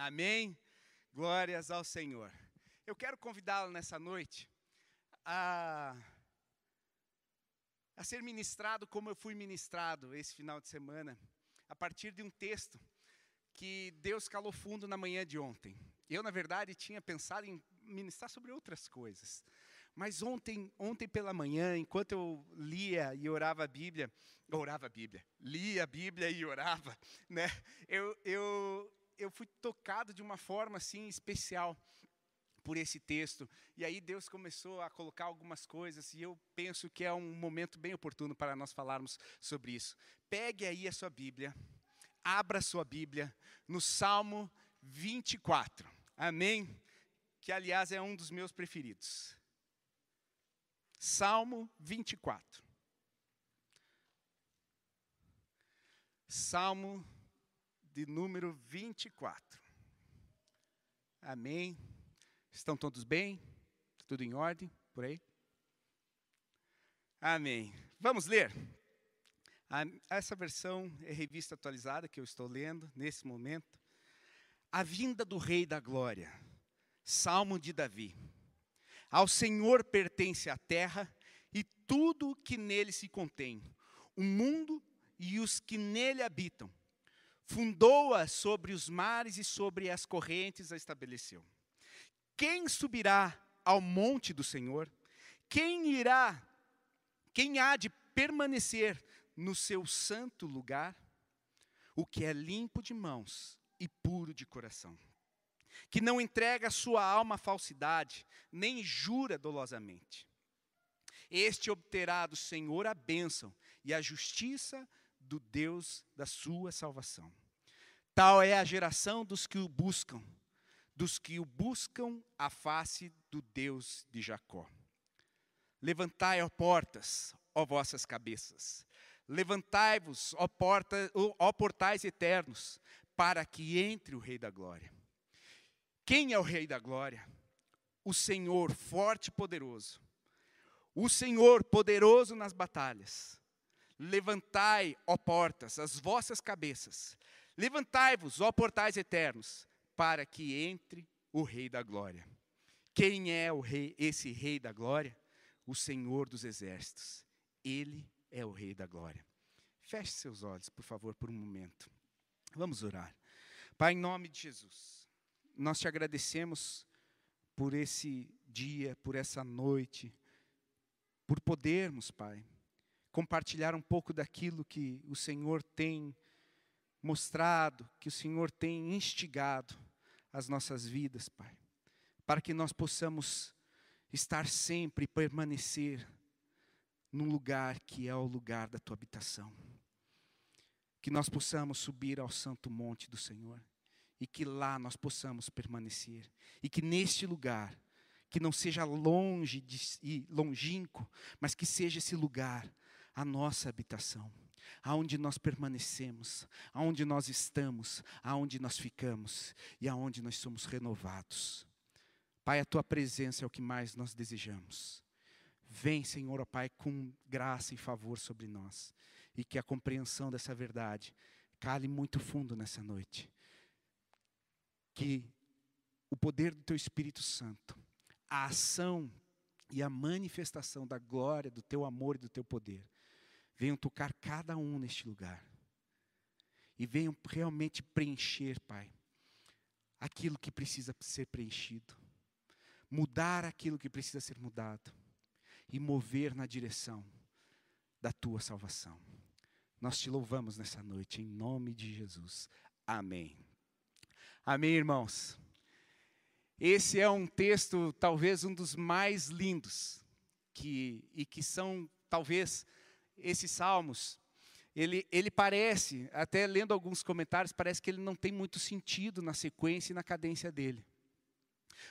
Amém? Glórias ao Senhor. Eu quero convidá-lo nessa noite a, a ser ministrado como eu fui ministrado esse final de semana, a partir de um texto que Deus calou fundo na manhã de ontem. Eu, na verdade, tinha pensado em ministrar sobre outras coisas. Mas ontem, ontem pela manhã, enquanto eu lia e orava a Bíblia, orava a Bíblia, lia a Bíblia e orava, né? Eu, eu, eu fui tocado de uma forma assim especial por esse texto. E aí Deus começou a colocar algumas coisas e eu penso que é um momento bem oportuno para nós falarmos sobre isso. Pegue aí a sua Bíblia, abra a sua Bíblia no Salmo 24. Amém? Que aliás é um dos meus preferidos. Salmo 24. Salmo de número 24. Amém. Estão todos bem? Tudo em ordem por aí? Amém. Vamos ler. Essa versão é revista atualizada que eu estou lendo nesse momento. A vinda do Rei da Glória. Salmo de Davi. Ao Senhor pertence a terra e tudo que nele se contém, o mundo e os que nele habitam fundou-a sobre os mares e sobre as correntes a estabeleceu. Quem subirá ao monte do Senhor? Quem irá? Quem há de permanecer no seu santo lugar? O que é limpo de mãos e puro de coração, que não entrega sua alma à falsidade, nem jura dolosamente. Este obterá do Senhor a bênção e a justiça do Deus da sua salvação. Tal é a geração dos que o buscam, dos que o buscam a face do Deus de Jacó. Levantai, ó portas, ó vossas cabeças. Levantai-vos, ó, porta, ó portais eternos, para que entre o Rei da Glória. Quem é o Rei da Glória? O Senhor forte e poderoso. O Senhor poderoso nas batalhas. Levantai, ó portas, as vossas cabeças. Levantai-vos, ó portais eternos, para que entre o Rei da Glória. Quem é o rei, esse Rei da Glória? O Senhor dos Exércitos. Ele é o Rei da Glória. Feche seus olhos, por favor, por um momento. Vamos orar. Pai, em nome de Jesus, nós te agradecemos por esse dia, por essa noite, por podermos, Pai, compartilhar um pouco daquilo que o Senhor tem mostrado, que o Senhor tem instigado as nossas vidas, Pai, para que nós possamos estar sempre e permanecer num lugar que é o lugar da tua habitação. Que nós possamos subir ao santo monte do Senhor e que lá nós possamos permanecer e que neste lugar que não seja longe de, e longínquo, mas que seja esse lugar a nossa habitação, aonde nós permanecemos, aonde nós estamos, aonde nós ficamos e aonde nós somos renovados. Pai, a tua presença é o que mais nós desejamos. Vem, Senhor, ó Pai, com graça e favor sobre nós e que a compreensão dessa verdade cale muito fundo nessa noite. Que o poder do teu Espírito Santo, a ação e a manifestação da glória, do teu amor e do teu poder venham tocar cada um neste lugar. E venham realmente preencher, Pai, aquilo que precisa ser preenchido. Mudar aquilo que precisa ser mudado. E mover na direção da tua salvação. Nós te louvamos nessa noite, em nome de Jesus. Amém. Amém, irmãos. Esse é um texto, talvez um dos mais lindos, que, e que são, talvez, esses salmos, ele, ele parece, até lendo alguns comentários, parece que ele não tem muito sentido na sequência e na cadência dele.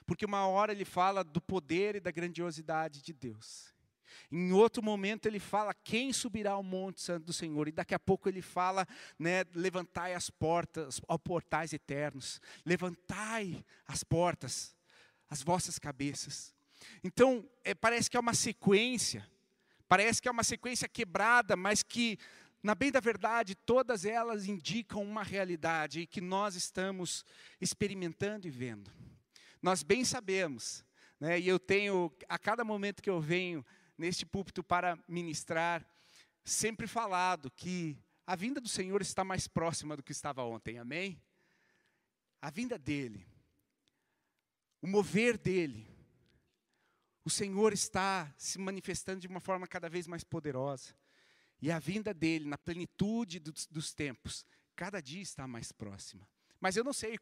Porque uma hora ele fala do poder e da grandiosidade de Deus. Em outro momento ele fala quem subirá ao monte santo do Senhor. E daqui a pouco ele fala, né, levantai as portas, ó portais eternos. Levantai as portas, as vossas cabeças. Então, é, parece que é uma sequência Parece que é uma sequência quebrada, mas que na bem da verdade, todas elas indicam uma realidade que nós estamos experimentando e vendo. Nós bem sabemos, né, e eu tenho, a cada momento que eu venho neste púlpito para ministrar, sempre falado que a vinda do Senhor está mais próxima do que estava ontem, amém? A vinda dEle, o mover dEle, o Senhor está se manifestando de uma forma cada vez mais poderosa. E a vinda dele, na plenitude dos, dos tempos, cada dia está mais próxima. Mas eu não sei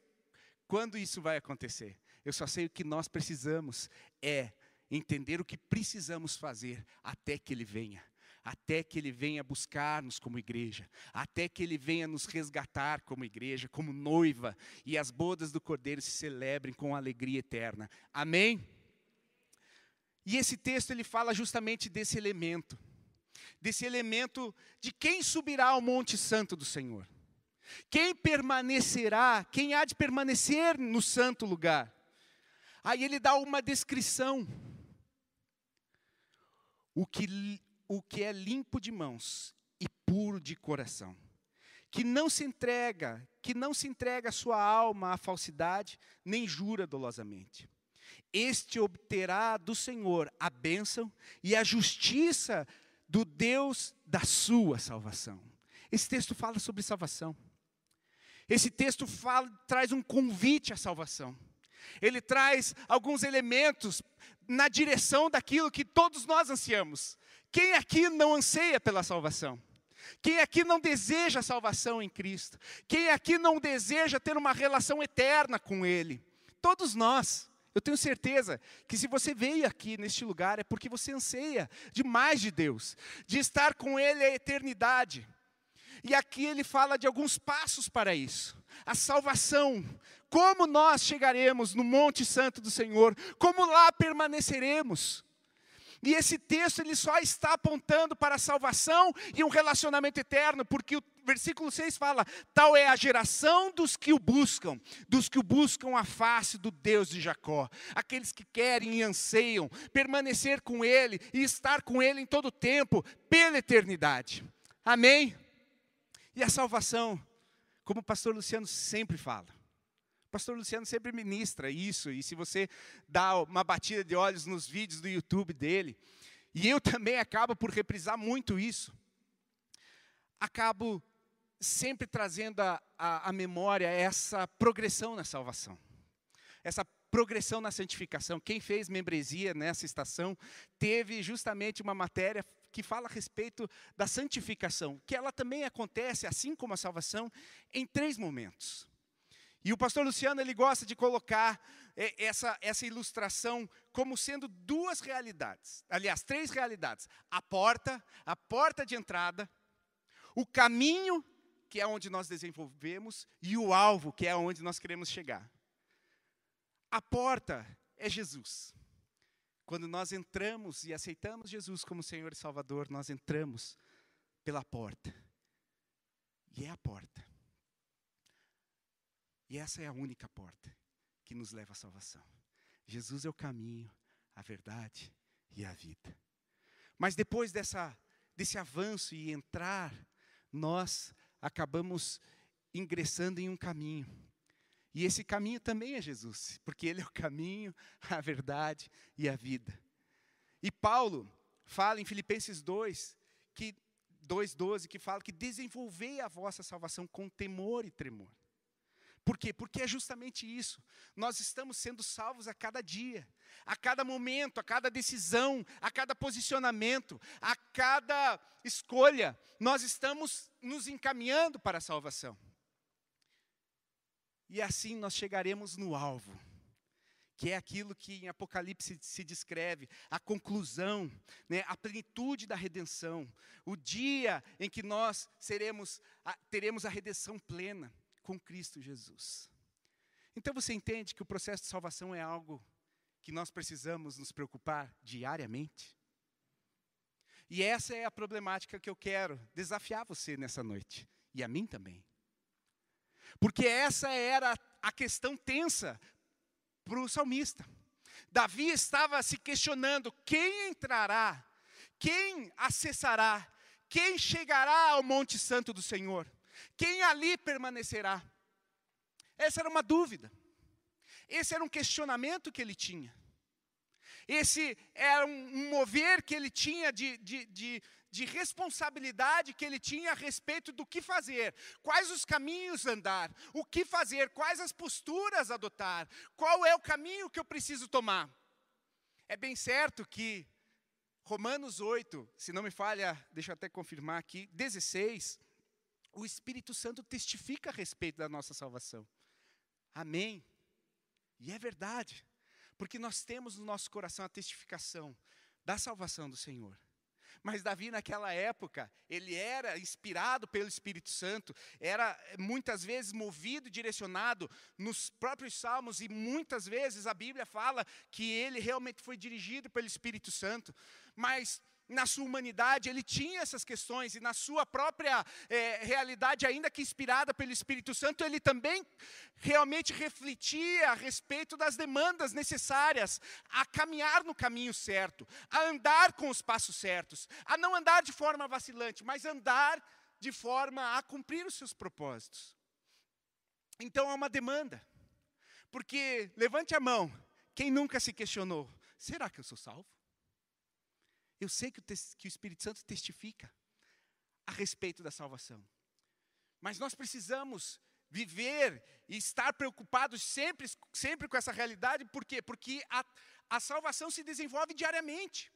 quando isso vai acontecer. Eu só sei o que nós precisamos é entender o que precisamos fazer até que ele venha. Até que ele venha buscar-nos como igreja, até que ele venha nos resgatar como igreja, como noiva, e as bodas do Cordeiro se celebrem com alegria eterna. Amém? E esse texto ele fala justamente desse elemento desse elemento de quem subirá ao Monte Santo do Senhor. Quem permanecerá, quem há de permanecer no santo lugar. Aí ele dá uma descrição. O que, o que é limpo de mãos e puro de coração. Que não se entrega, que não se entrega a sua alma à falsidade, nem jura dolosamente. Este obterá do Senhor a bênção e a justiça do Deus da sua salvação. Esse texto fala sobre salvação. Esse texto fala, traz um convite à salvação. Ele traz alguns elementos na direção daquilo que todos nós ansiamos. Quem aqui não anseia pela salvação? Quem aqui não deseja salvação em Cristo? Quem aqui não deseja ter uma relação eterna com Ele? Todos nós. Eu tenho certeza que se você veio aqui neste lugar é porque você anseia de mais de Deus, de estar com Ele a eternidade. E aqui ele fala de alguns passos para isso. A salvação, como nós chegaremos no Monte Santo do Senhor, como lá permaneceremos. E esse texto ele só está apontando para a salvação e um relacionamento eterno, porque o versículo 6 fala: Tal é a geração dos que o buscam, dos que o buscam a face do Deus de Jacó, aqueles que querem e anseiam permanecer com Ele e estar com Ele em todo o tempo, pela eternidade. Amém? E a salvação, como o pastor Luciano sempre fala, pastor Luciano sempre ministra isso, e se você dá uma batida de olhos nos vídeos do YouTube dele, e eu também acabo por reprisar muito isso, acabo sempre trazendo a memória essa progressão na salvação, essa progressão na santificação. Quem fez membresia nessa estação teve justamente uma matéria que fala a respeito da santificação, que ela também acontece, assim como a salvação, em três momentos. E o pastor Luciano ele gosta de colocar é, essa, essa ilustração como sendo duas realidades, aliás, três realidades: a porta, a porta de entrada, o caminho, que é onde nós desenvolvemos, e o alvo, que é onde nós queremos chegar. A porta é Jesus. Quando nós entramos e aceitamos Jesus como Senhor e Salvador, nós entramos pela porta. E é a porta. E essa é a única porta que nos leva à salvação. Jesus é o caminho, a verdade e a vida. Mas depois dessa, desse avanço e entrar, nós acabamos ingressando em um caminho. E esse caminho também é Jesus, porque Ele é o caminho, a verdade e a vida. E Paulo fala em Filipenses 2, que 2,12, que fala que desenvolvei a vossa salvação com temor e tremor. Por quê? Porque é justamente isso. Nós estamos sendo salvos a cada dia, a cada momento, a cada decisão, a cada posicionamento, a cada escolha. Nós estamos nos encaminhando para a salvação. E assim nós chegaremos no alvo, que é aquilo que em Apocalipse se descreve, a conclusão, né, a plenitude da redenção, o dia em que nós seremos, teremos a redenção plena com Cristo Jesus. Então você entende que o processo de salvação é algo que nós precisamos nos preocupar diariamente? E essa é a problemática que eu quero desafiar você nessa noite, e a mim também. Porque essa era a questão tensa para o salmista. Davi estava se questionando: quem entrará? Quem acessará? Quem chegará ao Monte Santo do Senhor? Quem ali permanecerá? Essa era uma dúvida. Esse era um questionamento que ele tinha. Esse era um, mover que ele tinha de, de, de, de responsabilidade que ele tinha a respeito do que fazer, quais os caminhos andar, o que fazer, quais as posturas adotar, qual é o caminho que eu preciso tomar. É bem certo que Romanos 8, se não me falha, deixa eu até confirmar aqui, 16, o Espírito Santo testifica a respeito da nossa salvação. Amém. E é verdade. Porque nós temos no nosso coração a testificação da salvação do Senhor. Mas Davi, naquela época, ele era inspirado pelo Espírito Santo, era muitas vezes movido direcionado nos próprios salmos, e muitas vezes a Bíblia fala que ele realmente foi dirigido pelo Espírito Santo. Mas na sua humanidade, ele tinha essas questões, e na sua própria é, realidade, ainda que inspirada pelo Espírito Santo, ele também realmente refletia a respeito das demandas necessárias a caminhar no caminho certo, a andar com os passos certos, a não andar de forma vacilante, mas andar de forma a cumprir os seus propósitos. Então é uma demanda, porque levante a mão, quem nunca se questionou: será que eu sou salvo? Eu sei que o, que o Espírito Santo testifica a respeito da salvação. Mas nós precisamos viver e estar preocupados sempre, sempre com essa realidade, por quê? Porque a, a salvação se desenvolve diariamente.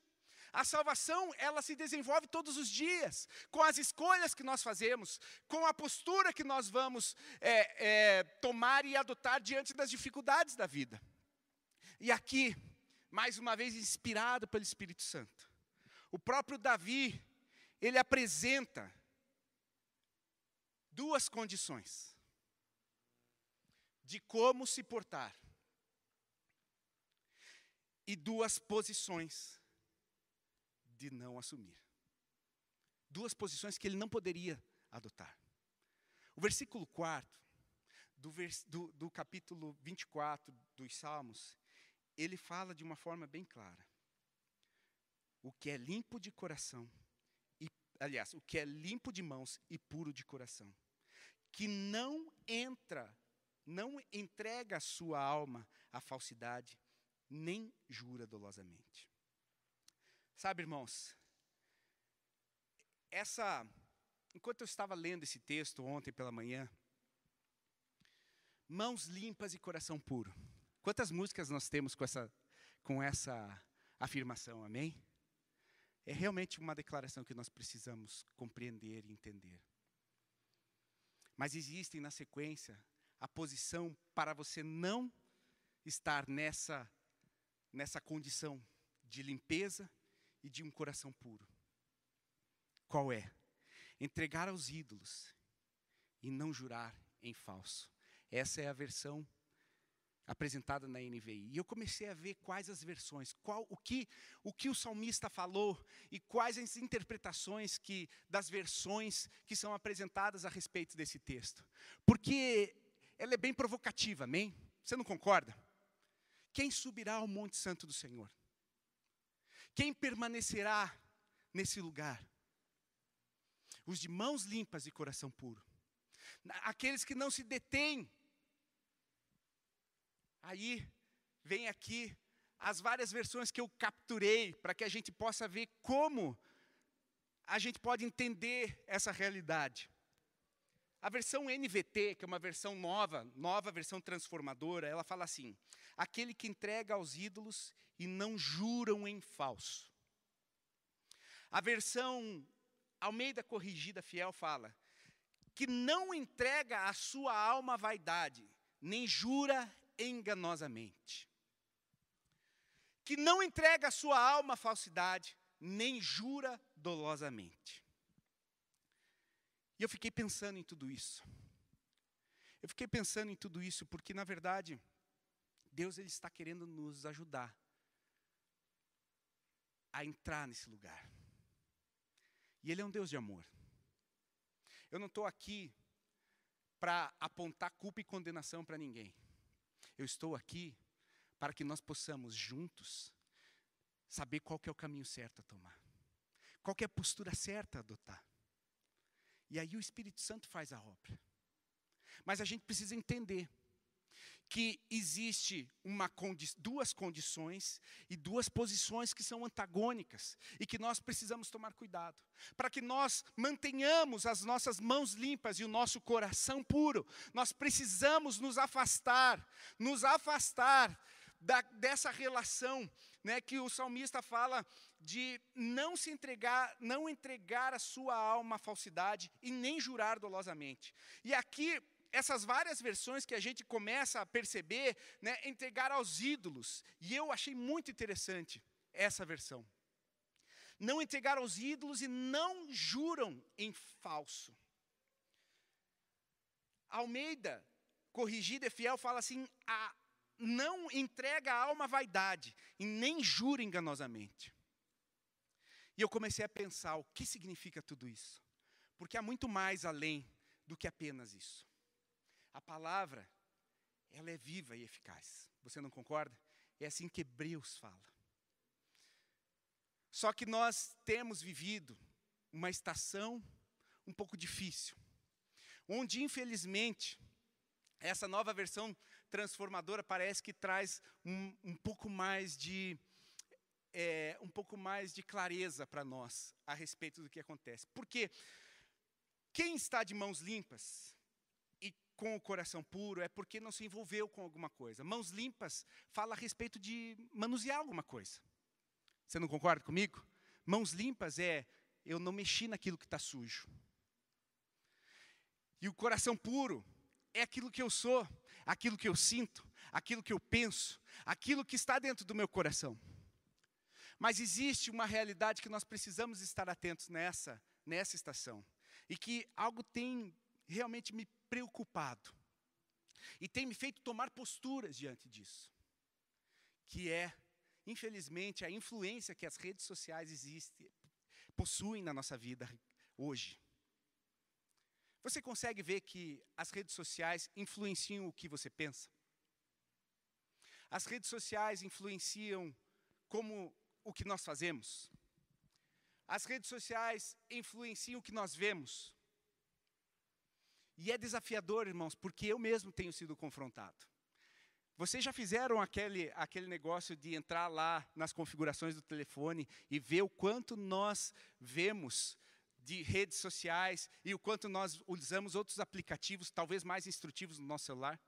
A salvação, ela se desenvolve todos os dias, com as escolhas que nós fazemos, com a postura que nós vamos é, é, tomar e adotar diante das dificuldades da vida. E aqui, mais uma vez, inspirado pelo Espírito Santo, o próprio Davi, ele apresenta duas condições de como se portar e duas posições de não assumir. Duas posições que ele não poderia adotar. O versículo 4 do, vers, do, do capítulo 24 dos Salmos, ele fala de uma forma bem clara o que é limpo de coração, e, aliás, o que é limpo de mãos e puro de coração, que não entra, não entrega a sua alma à falsidade, nem jura dolosamente. Sabe, irmãos, essa, enquanto eu estava lendo esse texto ontem pela manhã, mãos limpas e coração puro. Quantas músicas nós temos com essa, com essa afirmação, amém? É realmente uma declaração que nós precisamos compreender e entender. Mas existem na sequência a posição para você não estar nessa nessa condição de limpeza e de um coração puro. Qual é? Entregar aos ídolos e não jurar em falso. Essa é a versão apresentada na NVI. E eu comecei a ver quais as versões, qual o que o que o salmista falou e quais as interpretações que das versões que são apresentadas a respeito desse texto. Porque ela é bem provocativa, amém? Você não concorda? Quem subirá ao monte santo do Senhor? Quem permanecerá nesse lugar? Os de mãos limpas e coração puro. Aqueles que não se detêm Aí vem aqui as várias versões que eu capturei para que a gente possa ver como a gente pode entender essa realidade. A versão NVT, que é uma versão nova, nova versão transformadora, ela fala assim: aquele que entrega aos ídolos e não juram em falso. A versão Almeida Corrigida Fiel fala que não entrega a sua alma à vaidade, nem jura enganosamente. Que não entrega a sua alma à falsidade, nem jura dolosamente. E eu fiquei pensando em tudo isso. Eu fiquei pensando em tudo isso porque, na verdade, Deus ele está querendo nos ajudar a entrar nesse lugar. E Ele é um Deus de amor. Eu não estou aqui para apontar culpa e condenação para ninguém. Eu estou aqui para que nós possamos juntos saber qual é o caminho certo a tomar. Qual é a postura certa a adotar? E aí o Espírito Santo faz a obra. Mas a gente precisa entender que existe condi duas condições e duas posições que são antagônicas e que nós precisamos tomar cuidado, para que nós mantenhamos as nossas mãos limpas e o nosso coração puro. Nós precisamos nos afastar, nos afastar da, dessa relação, né, que o salmista fala de não se entregar, não entregar a sua alma à falsidade e nem jurar dolosamente. E aqui essas várias versões que a gente começa a perceber, né, entregar aos ídolos. E eu achei muito interessante essa versão. Não entregar aos ídolos e não juram em falso. Almeida, corrigida e fiel, fala assim: a, não entrega a alma vaidade e nem jura enganosamente. E eu comecei a pensar o que significa tudo isso. Porque há muito mais além do que apenas isso. A palavra, ela é viva e eficaz. Você não concorda? É assim que Hebreus fala. Só que nós temos vivido uma estação um pouco difícil, onde infelizmente essa nova versão transformadora parece que traz um, um pouco mais de é, um pouco mais de clareza para nós a respeito do que acontece. Porque quem está de mãos limpas com o coração puro é porque não se envolveu com alguma coisa. Mãos limpas fala a respeito de manusear alguma coisa. Você não concorda comigo? Mãos limpas é eu não mexi naquilo que está sujo. E o coração puro é aquilo que eu sou, aquilo que eu sinto, aquilo que eu penso, aquilo que está dentro do meu coração. Mas existe uma realidade que nós precisamos estar atentos nessa, nessa estação. E que algo tem realmente me preocupado. E tem me feito tomar posturas diante disso. Que é, infelizmente, a influência que as redes sociais existem, possuem na nossa vida hoje. Você consegue ver que as redes sociais influenciam o que você pensa? As redes sociais influenciam como o que nós fazemos? As redes sociais influenciam o que nós vemos? E é desafiador, irmãos, porque eu mesmo tenho sido confrontado. Vocês já fizeram aquele, aquele negócio de entrar lá nas configurações do telefone e ver o quanto nós vemos de redes sociais e o quanto nós usamos outros aplicativos, talvez mais instrutivos no nosso celular?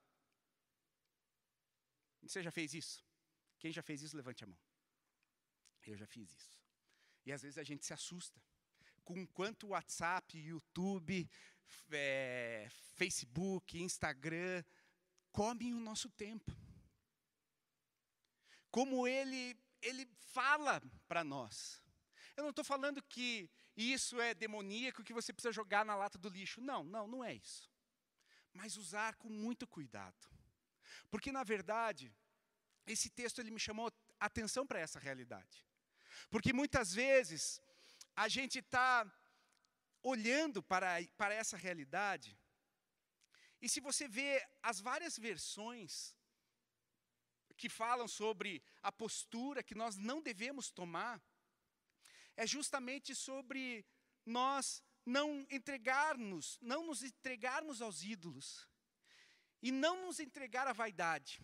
Você já fez isso? Quem já fez isso, levante a mão. Eu já fiz isso. E às vezes a gente se assusta com quanto WhatsApp, YouTube, é, Facebook, Instagram comem o nosso tempo. Como ele, ele fala para nós. Eu não estou falando que isso é demoníaco, que você precisa jogar na lata do lixo. Não, não, não é isso. Mas usar com muito cuidado. Porque, na verdade, esse texto ele me chamou atenção para essa realidade. Porque muitas vezes a gente está olhando para, para essa realidade, e se você vê as várias versões que falam sobre a postura que nós não devemos tomar, é justamente sobre nós não entregarmos, não nos entregarmos aos ídolos e não nos entregar à vaidade.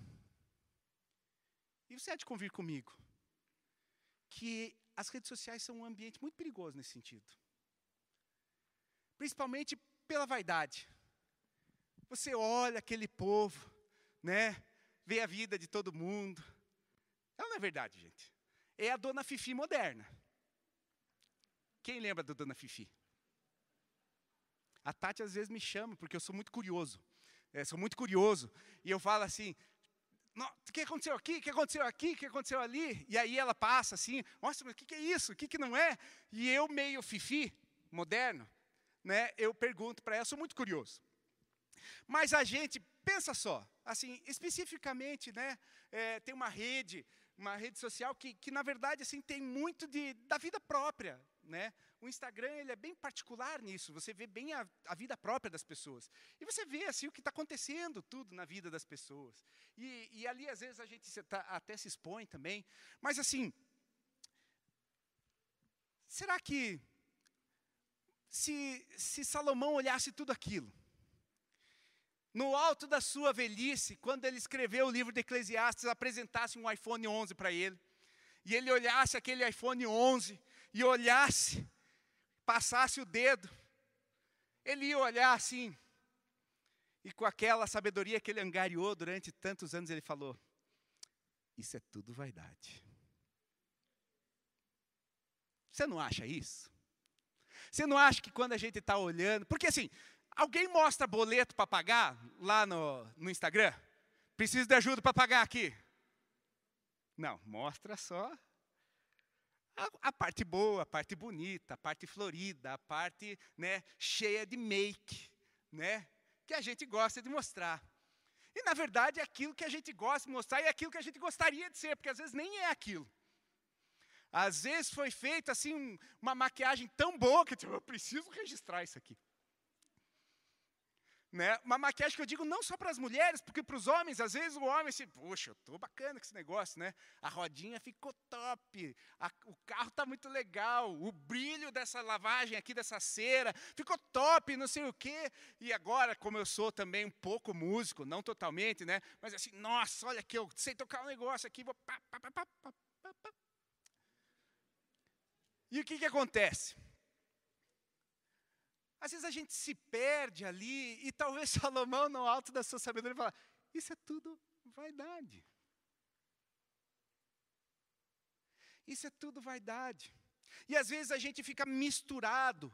E você há de convir comigo que as redes sociais são um ambiente muito perigoso nesse sentido. Principalmente pela vaidade. Você olha aquele povo, né? Vê a vida de todo mundo. Ela não é verdade, gente. É a dona Fifi moderna. Quem lembra da dona Fifi? A Tati às vezes me chama, porque eu sou muito curioso. É, sou muito curioso. E eu falo assim: o que aconteceu aqui? O que aconteceu aqui? O que aconteceu ali? E aí ela passa assim, nossa, mas o que é isso? O que não é? E eu, meio fifi, moderno, né, eu pergunto para ela, sou muito curioso. Mas a gente, pensa só, assim, especificamente, né, é, tem uma rede, uma rede social que, que na verdade, assim, tem muito de, da vida própria, né? O Instagram ele é bem particular nisso. Você vê bem a, a vida própria das pessoas e você vê assim o que está acontecendo tudo na vida das pessoas. E, e ali às vezes a gente tá, até se expõe também. Mas assim, será que se, se Salomão olhasse tudo aquilo, no alto da sua velhice, quando ele escreveu o livro de Eclesiastes, apresentasse um iPhone 11 para ele, e ele olhasse aquele iPhone 11 e olhasse, passasse o dedo, ele ia olhar assim, e com aquela sabedoria que ele angariou durante tantos anos, ele falou: Isso é tudo vaidade. Você não acha isso? Você não acha que quando a gente está olhando. Porque assim, alguém mostra boleto para pagar lá no, no Instagram? Preciso de ajuda para pagar aqui. Não, mostra só a, a, parte boa, a parte bonita, a parte florida, a parte né, cheia de make, né, que a gente gosta de mostrar. E na verdade é aquilo que a gente gosta de mostrar e é aquilo que a gente gostaria de ser, porque às vezes nem é aquilo. Às vezes foi feita assim uma maquiagem tão boa que eu preciso registrar isso aqui. Né? Uma maquiagem que eu digo não só para as mulheres, porque para os homens, às vezes o homem assim, poxa, eu estou bacana com esse negócio, né? A rodinha ficou top, a, o carro está muito legal, o brilho dessa lavagem aqui, dessa cera, ficou top, não sei o quê. E agora, como eu sou também um pouco músico, não totalmente, né? Mas assim, nossa, olha aqui, eu sei tocar um negócio aqui, vou. Pá, pá, pá, pá, pá, pá. E o que, que acontece? Às vezes a gente se perde ali e talvez Salomão, no alto da sua sabedoria, fala: Isso é tudo vaidade. Isso é tudo vaidade. E às vezes a gente fica misturado.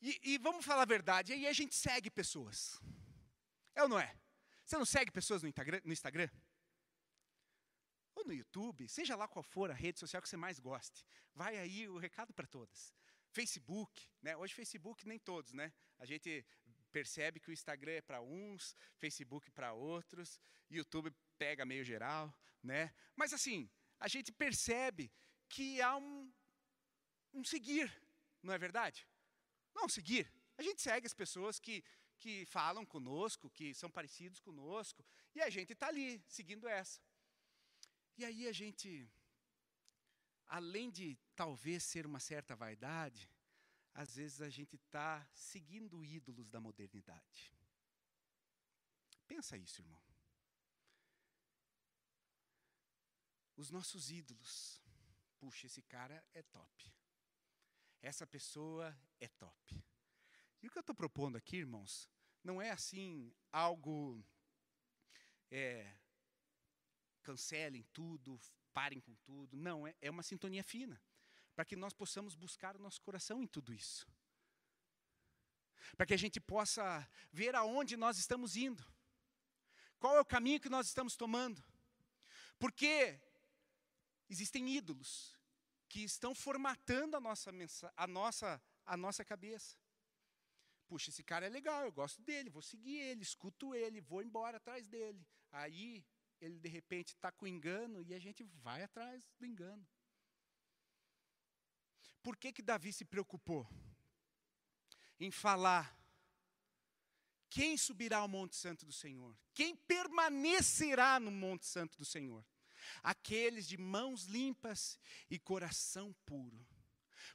E, e vamos falar a verdade, aí a gente segue pessoas. É ou não é? Você não segue pessoas no Instagram? No Instagram? Ou no YouTube, seja lá qual for a rede social que você mais goste. Vai aí o recado para todas. Facebook, né? Hoje Facebook nem todos, né? A gente percebe que o Instagram é para uns, Facebook para outros, YouTube pega meio geral, né? Mas assim, a gente percebe que há um, um seguir, não é verdade? Não, seguir. A gente segue as pessoas que, que falam conosco, que são parecidos conosco, e a gente está ali, seguindo essa. E aí a gente além de talvez ser uma certa vaidade, às vezes a gente está seguindo ídolos da modernidade. Pensa isso, irmão. Os nossos ídolos. Puxa, esse cara é top. Essa pessoa é top. E o que eu estou propondo aqui, irmãos, não é assim algo. É, cancelem tudo, parem com tudo. Não, é, é uma sintonia fina. Para que nós possamos buscar o nosso coração em tudo isso. Para que a gente possa ver aonde nós estamos indo. Qual é o caminho que nós estamos tomando. Porque existem ídolos que estão formatando a nossa, a nossa, a nossa cabeça. Puxa, esse cara é legal, eu gosto dele, vou seguir ele, escuto ele, vou embora atrás dele. Aí ele de repente está com engano e a gente vai atrás do engano. Por que, que Davi se preocupou em falar? Quem subirá ao Monte Santo do Senhor? Quem permanecerá no Monte Santo do Senhor? Aqueles de mãos limpas e coração puro.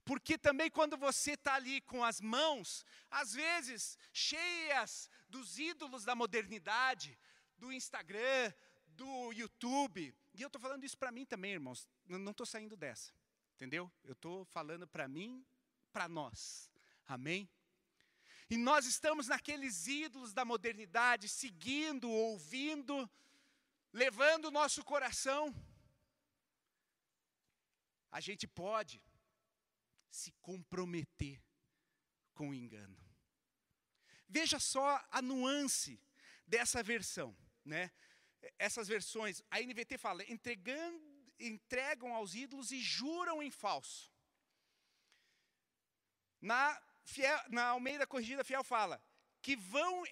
Porque também quando você está ali com as mãos, às vezes cheias dos ídolos da modernidade, do Instagram, do YouTube. E eu estou falando isso para mim também, irmãos. Não estou saindo dessa. Entendeu? Eu estou falando para mim, para nós. Amém? E nós estamos naqueles ídolos da modernidade, seguindo, ouvindo, levando o nosso coração. A gente pode se comprometer com o engano. Veja só a nuance dessa versão, né? Essas versões, a NVT fala, entregam aos ídolos e juram em falso. Na, fiel, na Almeida Corrigida Fiel fala, que vão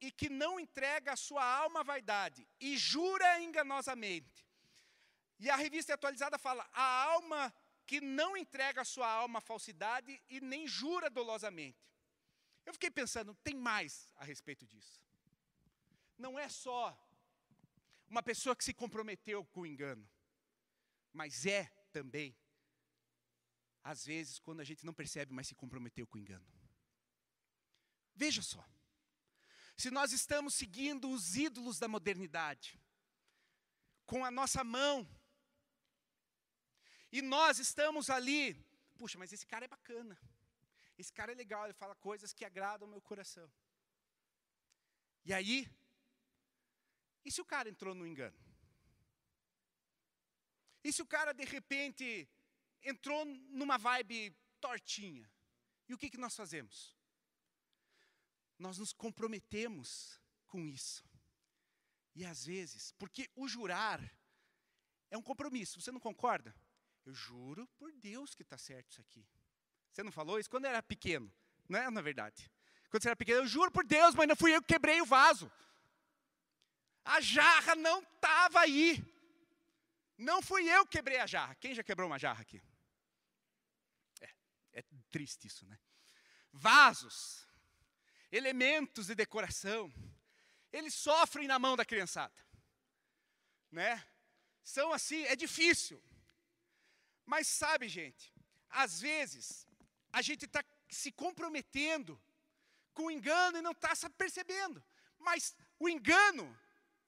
e que não entrega a sua alma à vaidade, e jura enganosamente. E a revista atualizada fala, a alma que não entrega a sua alma à falsidade e nem jura dolosamente. Eu fiquei pensando, tem mais a respeito disso. Não é só uma pessoa que se comprometeu com o engano, mas é também às vezes, quando a gente não percebe, mas se comprometeu com o engano. Veja só. Se nós estamos seguindo os ídolos da modernidade, com a nossa mão, e nós estamos ali, puxa, mas esse cara é bacana, esse cara é legal, ele fala coisas que agradam o meu coração. E aí, e se o cara entrou no engano? E se o cara, de repente, entrou numa vibe tortinha? E o que, que nós fazemos? Nós nos comprometemos com isso. E às vezes, porque o jurar é um compromisso, você não concorda? Eu juro por Deus que está certo isso aqui. Você não falou isso quando era pequeno, não é na verdade? Quando você era pequeno, eu juro por Deus, mas não fui eu que quebrei o vaso. A jarra não estava aí. Não fui eu que quebrei a jarra. Quem já quebrou uma jarra aqui? É, é triste isso, né? Vasos, elementos de decoração, eles sofrem na mão da criançada, né? São assim, é difícil. Mas sabe, gente, às vezes a gente está se comprometendo com o engano e não está percebendo. Mas o engano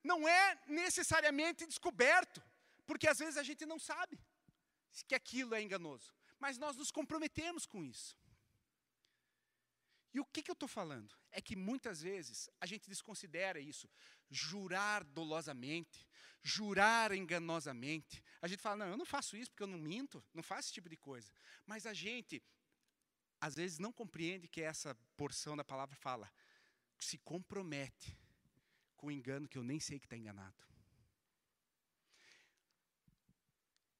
não é necessariamente descoberto. Porque às vezes a gente não sabe que aquilo é enganoso, mas nós nos comprometemos com isso. E o que, que eu estou falando? É que muitas vezes a gente desconsidera isso. Jurar dolosamente, jurar enganosamente. A gente fala, não, eu não faço isso porque eu não minto, não faço esse tipo de coisa. Mas a gente, às vezes, não compreende que essa porção da palavra fala, se compromete com engano que eu nem sei que está enganado.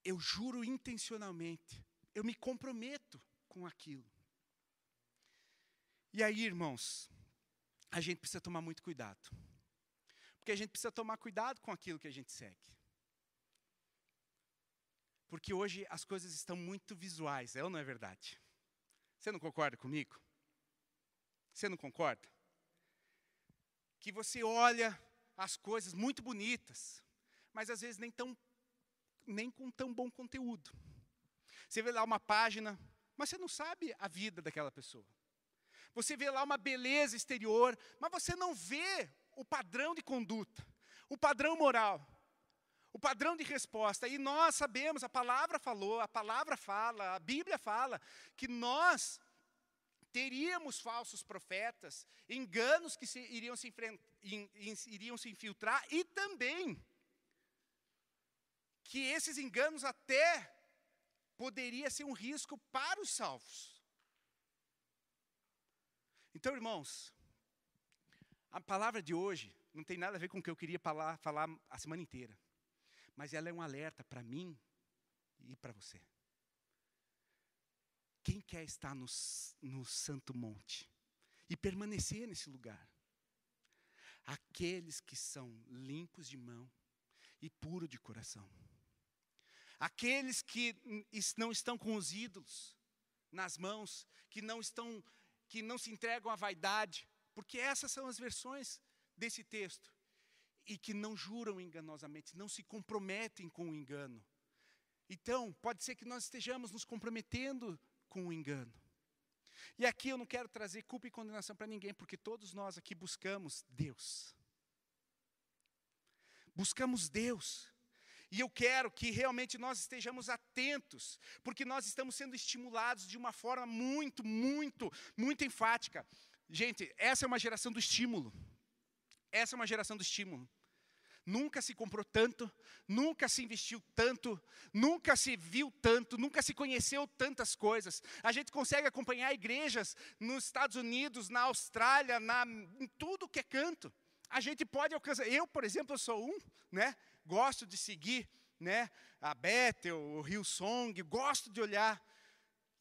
eu juro intencionalmente, eu me comprometo com aquilo. E aí, irmãos, a gente precisa tomar muito cuidado. Porque a gente precisa tomar cuidado com aquilo que a gente segue. Porque hoje as coisas estão muito visuais, é ou não é verdade? Você não concorda comigo? Você não concorda? Que você olha as coisas muito bonitas, mas às vezes nem tão nem com tão bom conteúdo. Você vê lá uma página, mas você não sabe a vida daquela pessoa. Você vê lá uma beleza exterior, mas você não vê o padrão de conduta, o padrão moral, o padrão de resposta. E nós sabemos, a palavra falou, a palavra fala, a Bíblia fala, que nós teríamos falsos profetas, enganos que se, iriam, se iriam se infiltrar e também que esses enganos até poderia ser um risco para os salvos. Então, irmãos, a palavra de hoje não tem nada a ver com o que eu queria falar, falar a semana inteira, mas ela é um alerta para mim e para você. Quem quer estar no, no Santo Monte e permanecer nesse lugar? Aqueles que são limpos de mão e puros de coração. Aqueles que não estão com os ídolos nas mãos, que não estão, que não se entregam à vaidade, porque essas são as versões desse texto, e que não juram enganosamente, não se comprometem com o engano. Então, pode ser que nós estejamos nos comprometendo com o engano. E aqui eu não quero trazer culpa e condenação para ninguém, porque todos nós aqui buscamos Deus. Buscamos Deus. E eu quero que realmente nós estejamos atentos, porque nós estamos sendo estimulados de uma forma muito, muito, muito enfática. Gente, essa é uma geração do estímulo. Essa é uma geração do estímulo. Nunca se comprou tanto, nunca se investiu tanto, nunca se viu tanto, nunca se conheceu tantas coisas. A gente consegue acompanhar igrejas nos Estados Unidos, na Austrália, na, em tudo que é canto. A gente pode alcançar. Eu, por exemplo, sou um, né? gosto de seguir né, a Bethel, o Rio Song, gosto de olhar.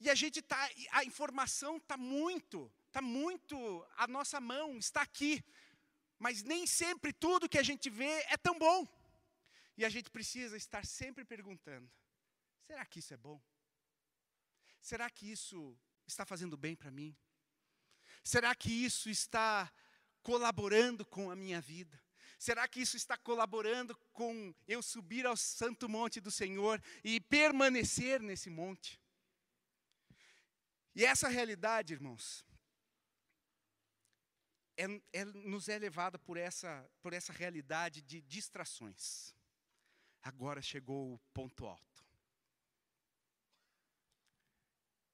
E a gente tá, a informação está muito, está muito à nossa mão, está aqui. Mas nem sempre tudo que a gente vê é tão bom. E a gente precisa estar sempre perguntando: será que isso é bom? Será que isso está fazendo bem para mim? Será que isso está colaborando com a minha vida? Será que isso está colaborando com eu subir ao santo monte do Senhor e permanecer nesse monte? E essa realidade, irmãos, é, é, nos é levada por essa, por essa realidade de distrações. Agora chegou o ponto alto.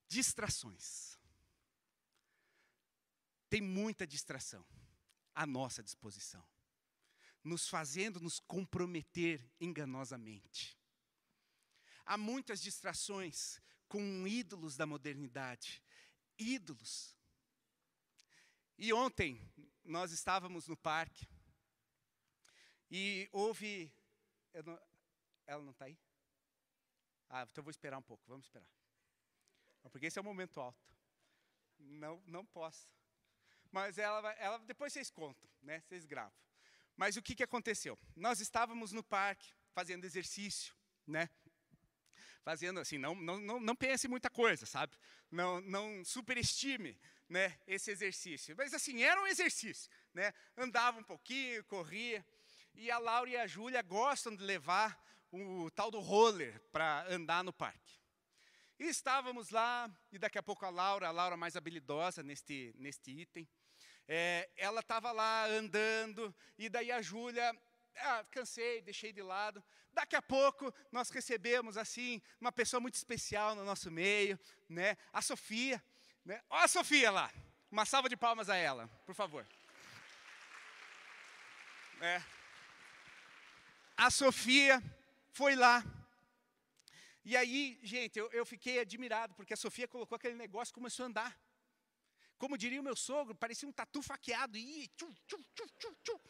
Distrações. Tem muita distração à nossa disposição, nos fazendo nos comprometer enganosamente. Há muitas distrações com ídolos da modernidade, ídolos. E ontem nós estávamos no parque e houve. Não, ela não está aí? Ah, então eu vou esperar um pouco, vamos esperar. Porque esse é o momento alto. Não, não posso. Mas ela, ela depois vocês contam, né? Vocês gravam. Mas o que, que aconteceu? Nós estávamos no parque fazendo exercício, né? Fazendo assim, não, não, não, não pense muita coisa, sabe? Não, não superestime né, esse exercício. Mas assim, era um exercício, né? Andava um pouquinho, corria. E a Laura e a Júlia gostam de levar o tal do roller para andar no parque. E estávamos lá, e daqui a pouco a Laura, a Laura mais habilidosa neste, neste item, é, ela estava lá andando, e daí a Júlia, ah, cansei, deixei de lado. Daqui a pouco nós recebemos assim uma pessoa muito especial no nosso meio, né? A Sofia, né? Olha a Sofia lá. Uma salva de palmas a ela, por favor. É. A Sofia foi lá. E aí, gente, eu, eu fiquei admirado, porque a Sofia colocou aquele negócio e começou a andar. Como diria o meu sogro, parecia um tatu faqueado. E, tchum, tchum, tchum,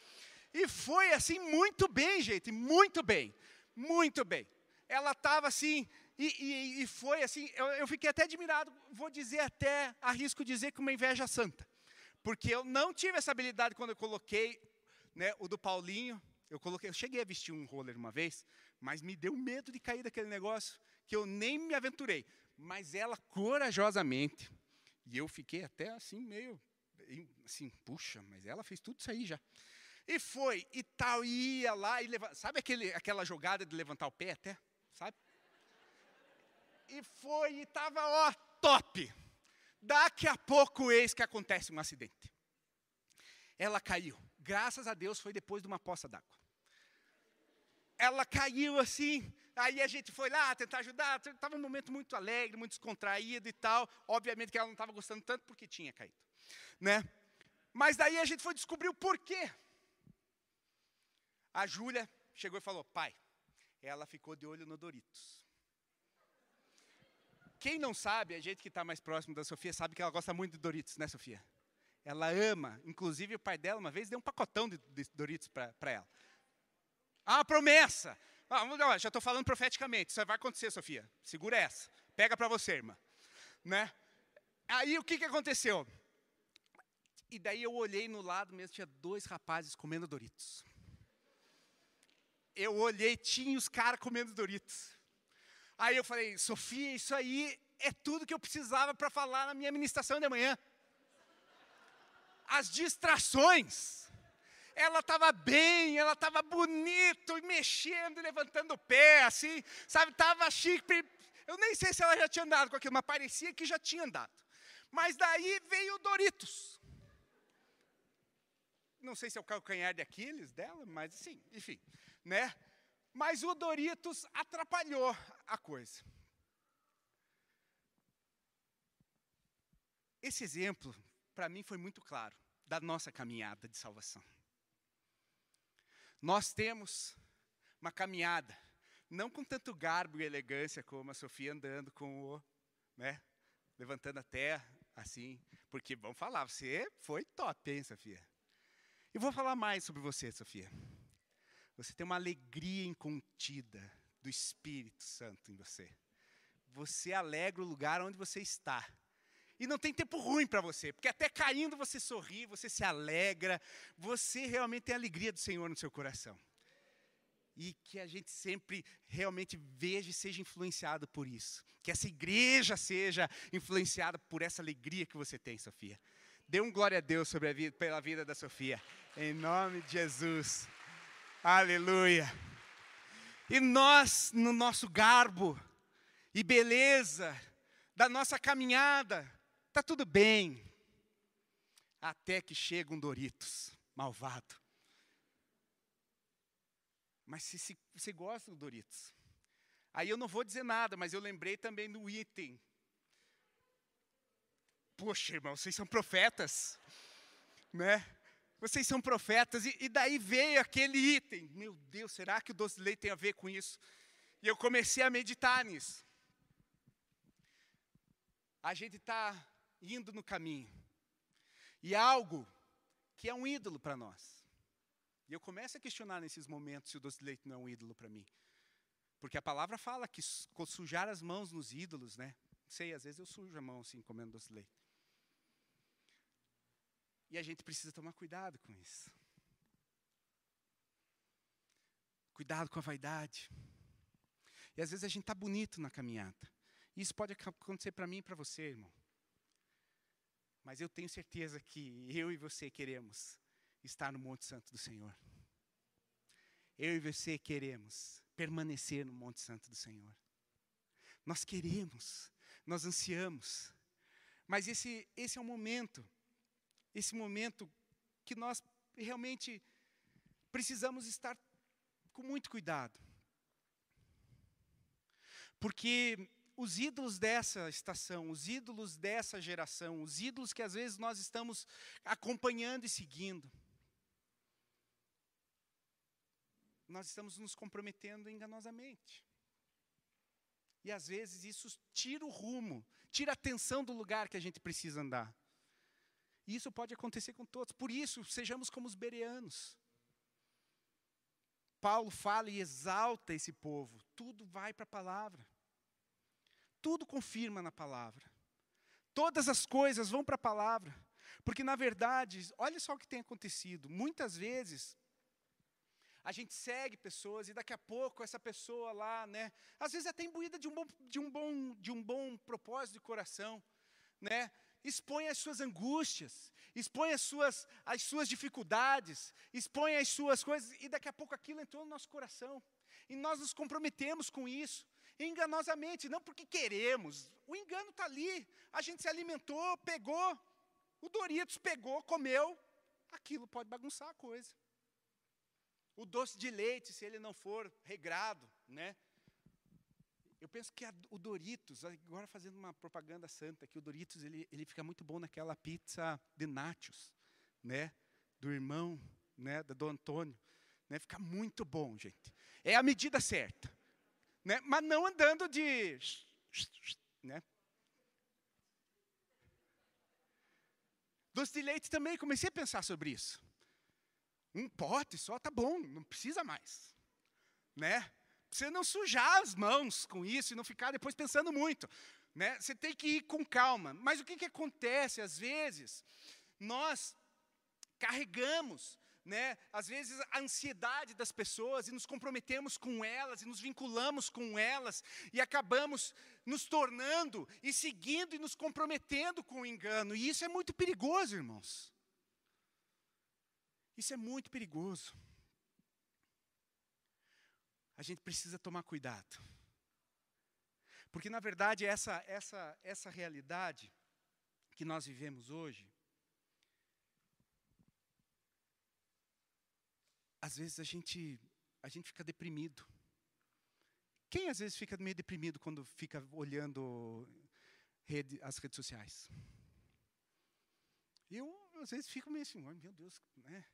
e foi assim muito bem, gente, muito bem, muito bem. Ela estava assim, e, e, e, foi assim, eu, eu fiquei até admirado, vou dizer até, arrisco dizer que uma inveja santa. Porque eu não tive essa habilidade quando eu coloquei né, o do Paulinho, eu coloquei, eu cheguei a vestir um roller uma vez, mas me deu medo de cair daquele negócio, que eu nem me aventurei. Mas ela corajosamente, e eu fiquei até assim meio, assim, puxa, mas ela fez tudo isso aí já. E foi, e tal, e ia lá e levanta, sabe aquele, aquela jogada de levantar o pé até, sabe? E foi, e estava, ó, top. Daqui a pouco, eis que acontece um acidente. Ela caiu. Graças a Deus foi depois de uma poça d'água. Ela caiu assim, aí a gente foi lá tentar ajudar. Estava um momento muito alegre, muito descontraído e tal. Obviamente que ela não estava gostando tanto porque tinha caído, né? Mas daí a gente foi descobrir o porquê. A Júlia chegou e falou: pai, ela ficou de olho no Doritos. Quem não sabe, a gente que está mais próximo da Sofia sabe que ela gosta muito de Doritos, né, Sofia? Ela ama. Inclusive, o pai dela, uma vez, deu um pacotão de, Doritos para ela. Ah, promessa! Ah, já estou falando profeticamente. Isso vai acontecer, Sofia. Segura essa. Pega para você, irmã. Né? Aí, o que, que aconteceu? E daí eu olhei no lado mesmo, tinha dois rapazes comendo Doritos. Eu olhei, tinha os caras comendo Doritos. Aí eu falei, Sofia, isso aí é tudo que eu precisava para falar na minha ministração de manhã as distrações. Ela estava bem, ela estava bonito, mexendo, levantando o pé, assim, sabe, estava chique. Eu nem sei se ela já tinha andado com aquilo, mas parecia que já tinha andado. Mas daí veio o Doritos. Não sei se é o calcanhar de Aquiles dela, mas sim, enfim, né? Mas o Doritos atrapalhou a coisa. Esse exemplo para mim foi muito claro da nossa caminhada de salvação. Nós temos uma caminhada, não com tanto garbo e elegância como a Sofia andando com o, né, levantando a terra, assim, porque vamos falar, você foi top, hein, Sofia? E vou falar mais sobre você, Sofia. Você tem uma alegria incontida do Espírito Santo em você. Você alegra o lugar onde você está. E não tem tempo ruim para você, porque até caindo você sorri, você se alegra, você realmente tem a alegria do Senhor no seu coração. E que a gente sempre realmente veja e seja influenciado por isso. Que essa igreja seja influenciada por essa alegria que você tem, Sofia. Dê um glória a Deus sobre a vida, pela vida da Sofia. Em nome de Jesus. Aleluia. E nós, no nosso garbo e beleza, da nossa caminhada, tá tudo bem. Até que chega um Doritos, malvado. Mas se, se você gosta do Doritos, aí eu não vou dizer nada, mas eu lembrei também do item. Poxa, irmão, vocês são profetas, né? Vocês são profetas, e, e daí veio aquele item. Meu Deus, será que o doce de leite tem a ver com isso? E eu comecei a meditar nisso. A gente está indo no caminho. E algo que é um ídolo para nós. E eu começo a questionar nesses momentos se o doce de leite não é um ídolo para mim. Porque a palavra fala que sujar as mãos nos ídolos, né? Sei, às vezes eu sujo a mão assim, comendo doce de leite. E a gente precisa tomar cuidado com isso. Cuidado com a vaidade. E às vezes a gente está bonito na caminhada. Isso pode acontecer para mim e para você, irmão. Mas eu tenho certeza que eu e você queremos estar no Monte Santo do Senhor. Eu e você queremos permanecer no Monte Santo do Senhor. Nós queremos, nós ansiamos. Mas esse, esse é um momento, esse momento que nós realmente precisamos estar com muito cuidado. Porque os ídolos dessa estação, os ídolos dessa geração, os ídolos que às vezes nós estamos acompanhando e seguindo, nós estamos nos comprometendo enganosamente. E às vezes isso tira o rumo, tira a atenção do lugar que a gente precisa andar. E isso pode acontecer com todos. Por isso, sejamos como os bereanos. Paulo fala e exalta esse povo. Tudo vai para a palavra. Tudo confirma na palavra. Todas as coisas vão para a palavra. Porque, na verdade, olha só o que tem acontecido. Muitas vezes, a gente segue pessoas e daqui a pouco essa pessoa lá, né, às vezes até imbuída de um bom, de um bom, de um bom propósito de coração, né, expõe as suas angústias, expõe as suas, as suas dificuldades, expõe as suas coisas e daqui a pouco aquilo entrou no nosso coração e nós nos comprometemos com isso enganosamente, não porque queremos. O engano está ali. A gente se alimentou, pegou, o Doritos pegou, comeu, aquilo pode bagunçar a coisa. O doce de leite, se ele não for regrado, né? Eu penso que a, o Doritos, agora fazendo uma propaganda santa, que o Doritos ele, ele fica muito bom naquela pizza de nachos, né? Do irmão, né? Do Antônio, né? Fica muito bom, gente. É a medida certa, né? Mas não andando de, né? Doce de leite também, comecei a pensar sobre isso. Um pote só tá bom, não precisa mais. Né? Você não sujar as mãos com isso e não ficar depois pensando muito. Né? Você tem que ir com calma. Mas o que, que acontece? Às vezes, nós carregamos né, às vezes a ansiedade das pessoas e nos comprometemos com elas e nos vinculamos com elas e acabamos nos tornando e seguindo e nos comprometendo com o engano. E isso é muito perigoso, irmãos. Isso é muito perigoso. A gente precisa tomar cuidado. Porque, na verdade, essa, essa, essa realidade que nós vivemos hoje, às vezes a gente, a gente fica deprimido. Quem às vezes fica meio deprimido quando fica olhando rede, as redes sociais? Eu, às vezes, fico meio assim, oh, meu Deus, né?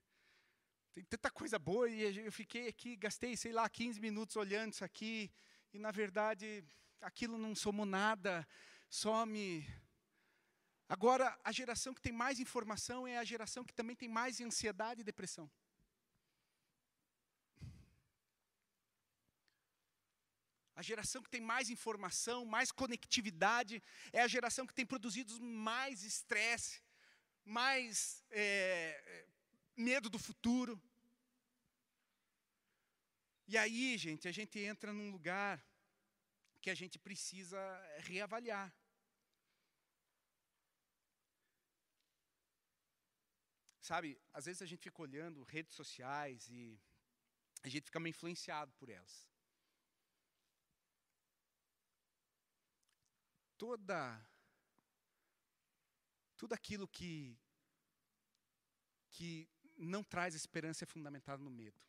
Tem tanta coisa boa e eu fiquei aqui, gastei, sei lá, 15 minutos olhando isso aqui e na verdade aquilo não somou nada, só me Agora, a geração que tem mais informação é a geração que também tem mais ansiedade e depressão. A geração que tem mais informação, mais conectividade, é a geração que tem produzido mais estresse, mais é, medo do futuro. E aí, gente, a gente entra num lugar que a gente precisa reavaliar. Sabe, às vezes a gente fica olhando redes sociais e a gente fica meio influenciado por elas. toda tudo aquilo que que não traz esperança fundamentado no medo.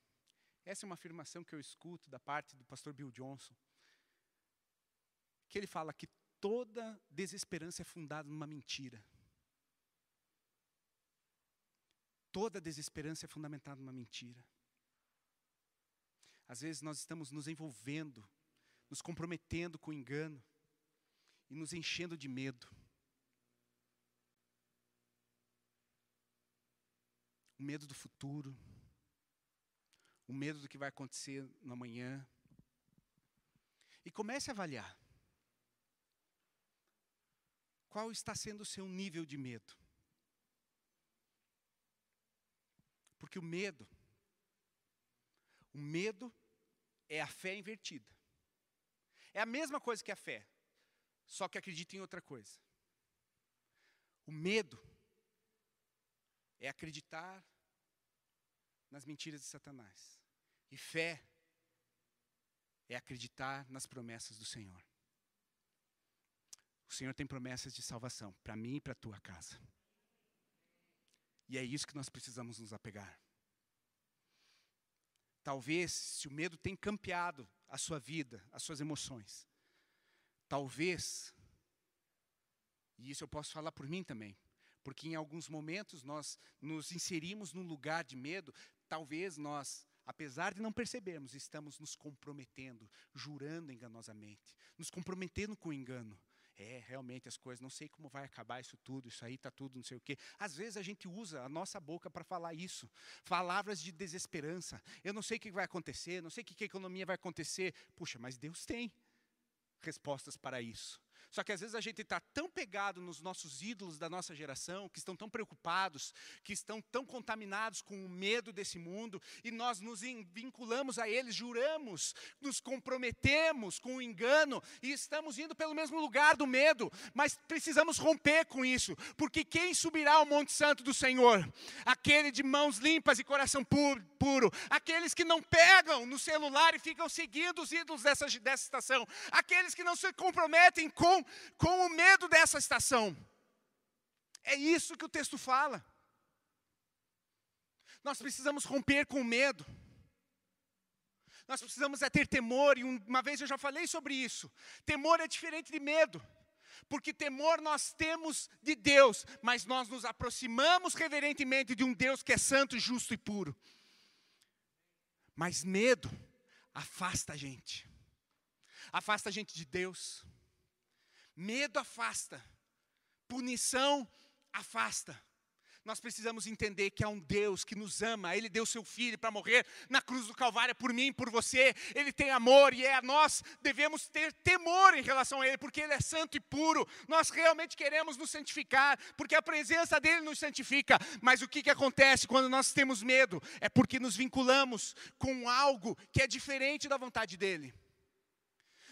Essa é uma afirmação que eu escuto da parte do pastor Bill Johnson, que ele fala que toda desesperança é fundada numa mentira. Toda desesperança é fundamentada numa mentira. Às vezes nós estamos nos envolvendo, nos comprometendo com o engano e nos enchendo de medo. O medo do futuro, o medo do que vai acontecer no amanhã. E comece a avaliar. Qual está sendo o seu nível de medo? Porque o medo, o medo é a fé invertida. É a mesma coisa que a fé, só que acredita em outra coisa. O medo é acreditar nas mentiras de Satanás. E fé é acreditar nas promessas do Senhor. O Senhor tem promessas de salvação para mim e para a tua casa. E é isso que nós precisamos nos apegar. Talvez, se o medo tem campeado a sua vida, as suas emoções, talvez, e isso eu posso falar por mim também, porque em alguns momentos nós nos inserimos num lugar de medo, talvez nós apesar de não percebermos, estamos nos comprometendo, jurando enganosamente, nos comprometendo com o engano. É, realmente as coisas, não sei como vai acabar isso tudo, isso aí está tudo, não sei o quê. Às vezes a gente usa a nossa boca para falar isso, palavras de desesperança. Eu não sei o que vai acontecer, não sei o que a economia vai acontecer. Puxa, mas Deus tem respostas para isso. Só que às vezes a gente está tão pegado nos nossos ídolos da nossa geração, que estão tão preocupados, que estão tão contaminados com o medo desse mundo, e nós nos vinculamos a eles, juramos, nos comprometemos com o engano, e estamos indo pelo mesmo lugar do medo, mas precisamos romper com isso, porque quem subirá ao Monte Santo do Senhor? Aquele de mãos limpas e coração puro, puro aqueles que não pegam no celular e ficam seguindo os ídolos dessa, dessa estação, aqueles que não se comprometem com com, o medo dessa estação. É isso que o texto fala. Nós precisamos romper com o medo. Nós precisamos é ter temor, e uma vez eu já falei sobre isso. Temor é diferente de medo. Porque temor nós temos de Deus, mas nós nos aproximamos reverentemente de um Deus que é santo, justo e puro. Mas medo afasta a gente. Afasta a gente de Deus. Medo afasta, punição afasta. Nós precisamos entender que há um Deus que nos ama, Ele deu seu Filho para morrer na cruz do Calvário por mim, por você. Ele tem amor e é nós devemos ter temor em relação a Ele, porque Ele é santo e puro. Nós realmente queremos nos santificar, porque a presença dEle nos santifica. Mas o que, que acontece quando nós temos medo? É porque nos vinculamos com algo que é diferente da vontade dEle.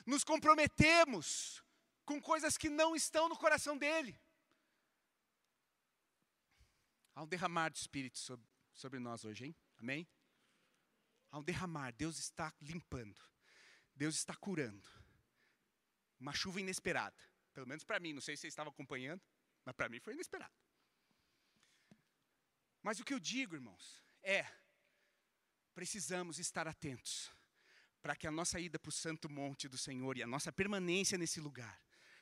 Nos comprometemos com coisas que não estão no coração dele. Há um derramar do Espírito sobre, sobre nós hoje, hein? Amém? Há um derramar, Deus está limpando, Deus está curando. Uma chuva inesperada, pelo menos para mim, não sei se vocês estavam acompanhando, mas para mim foi inesperado. Mas o que eu digo, irmãos, é: precisamos estar atentos para que a nossa ida para o santo monte do Senhor e a nossa permanência nesse lugar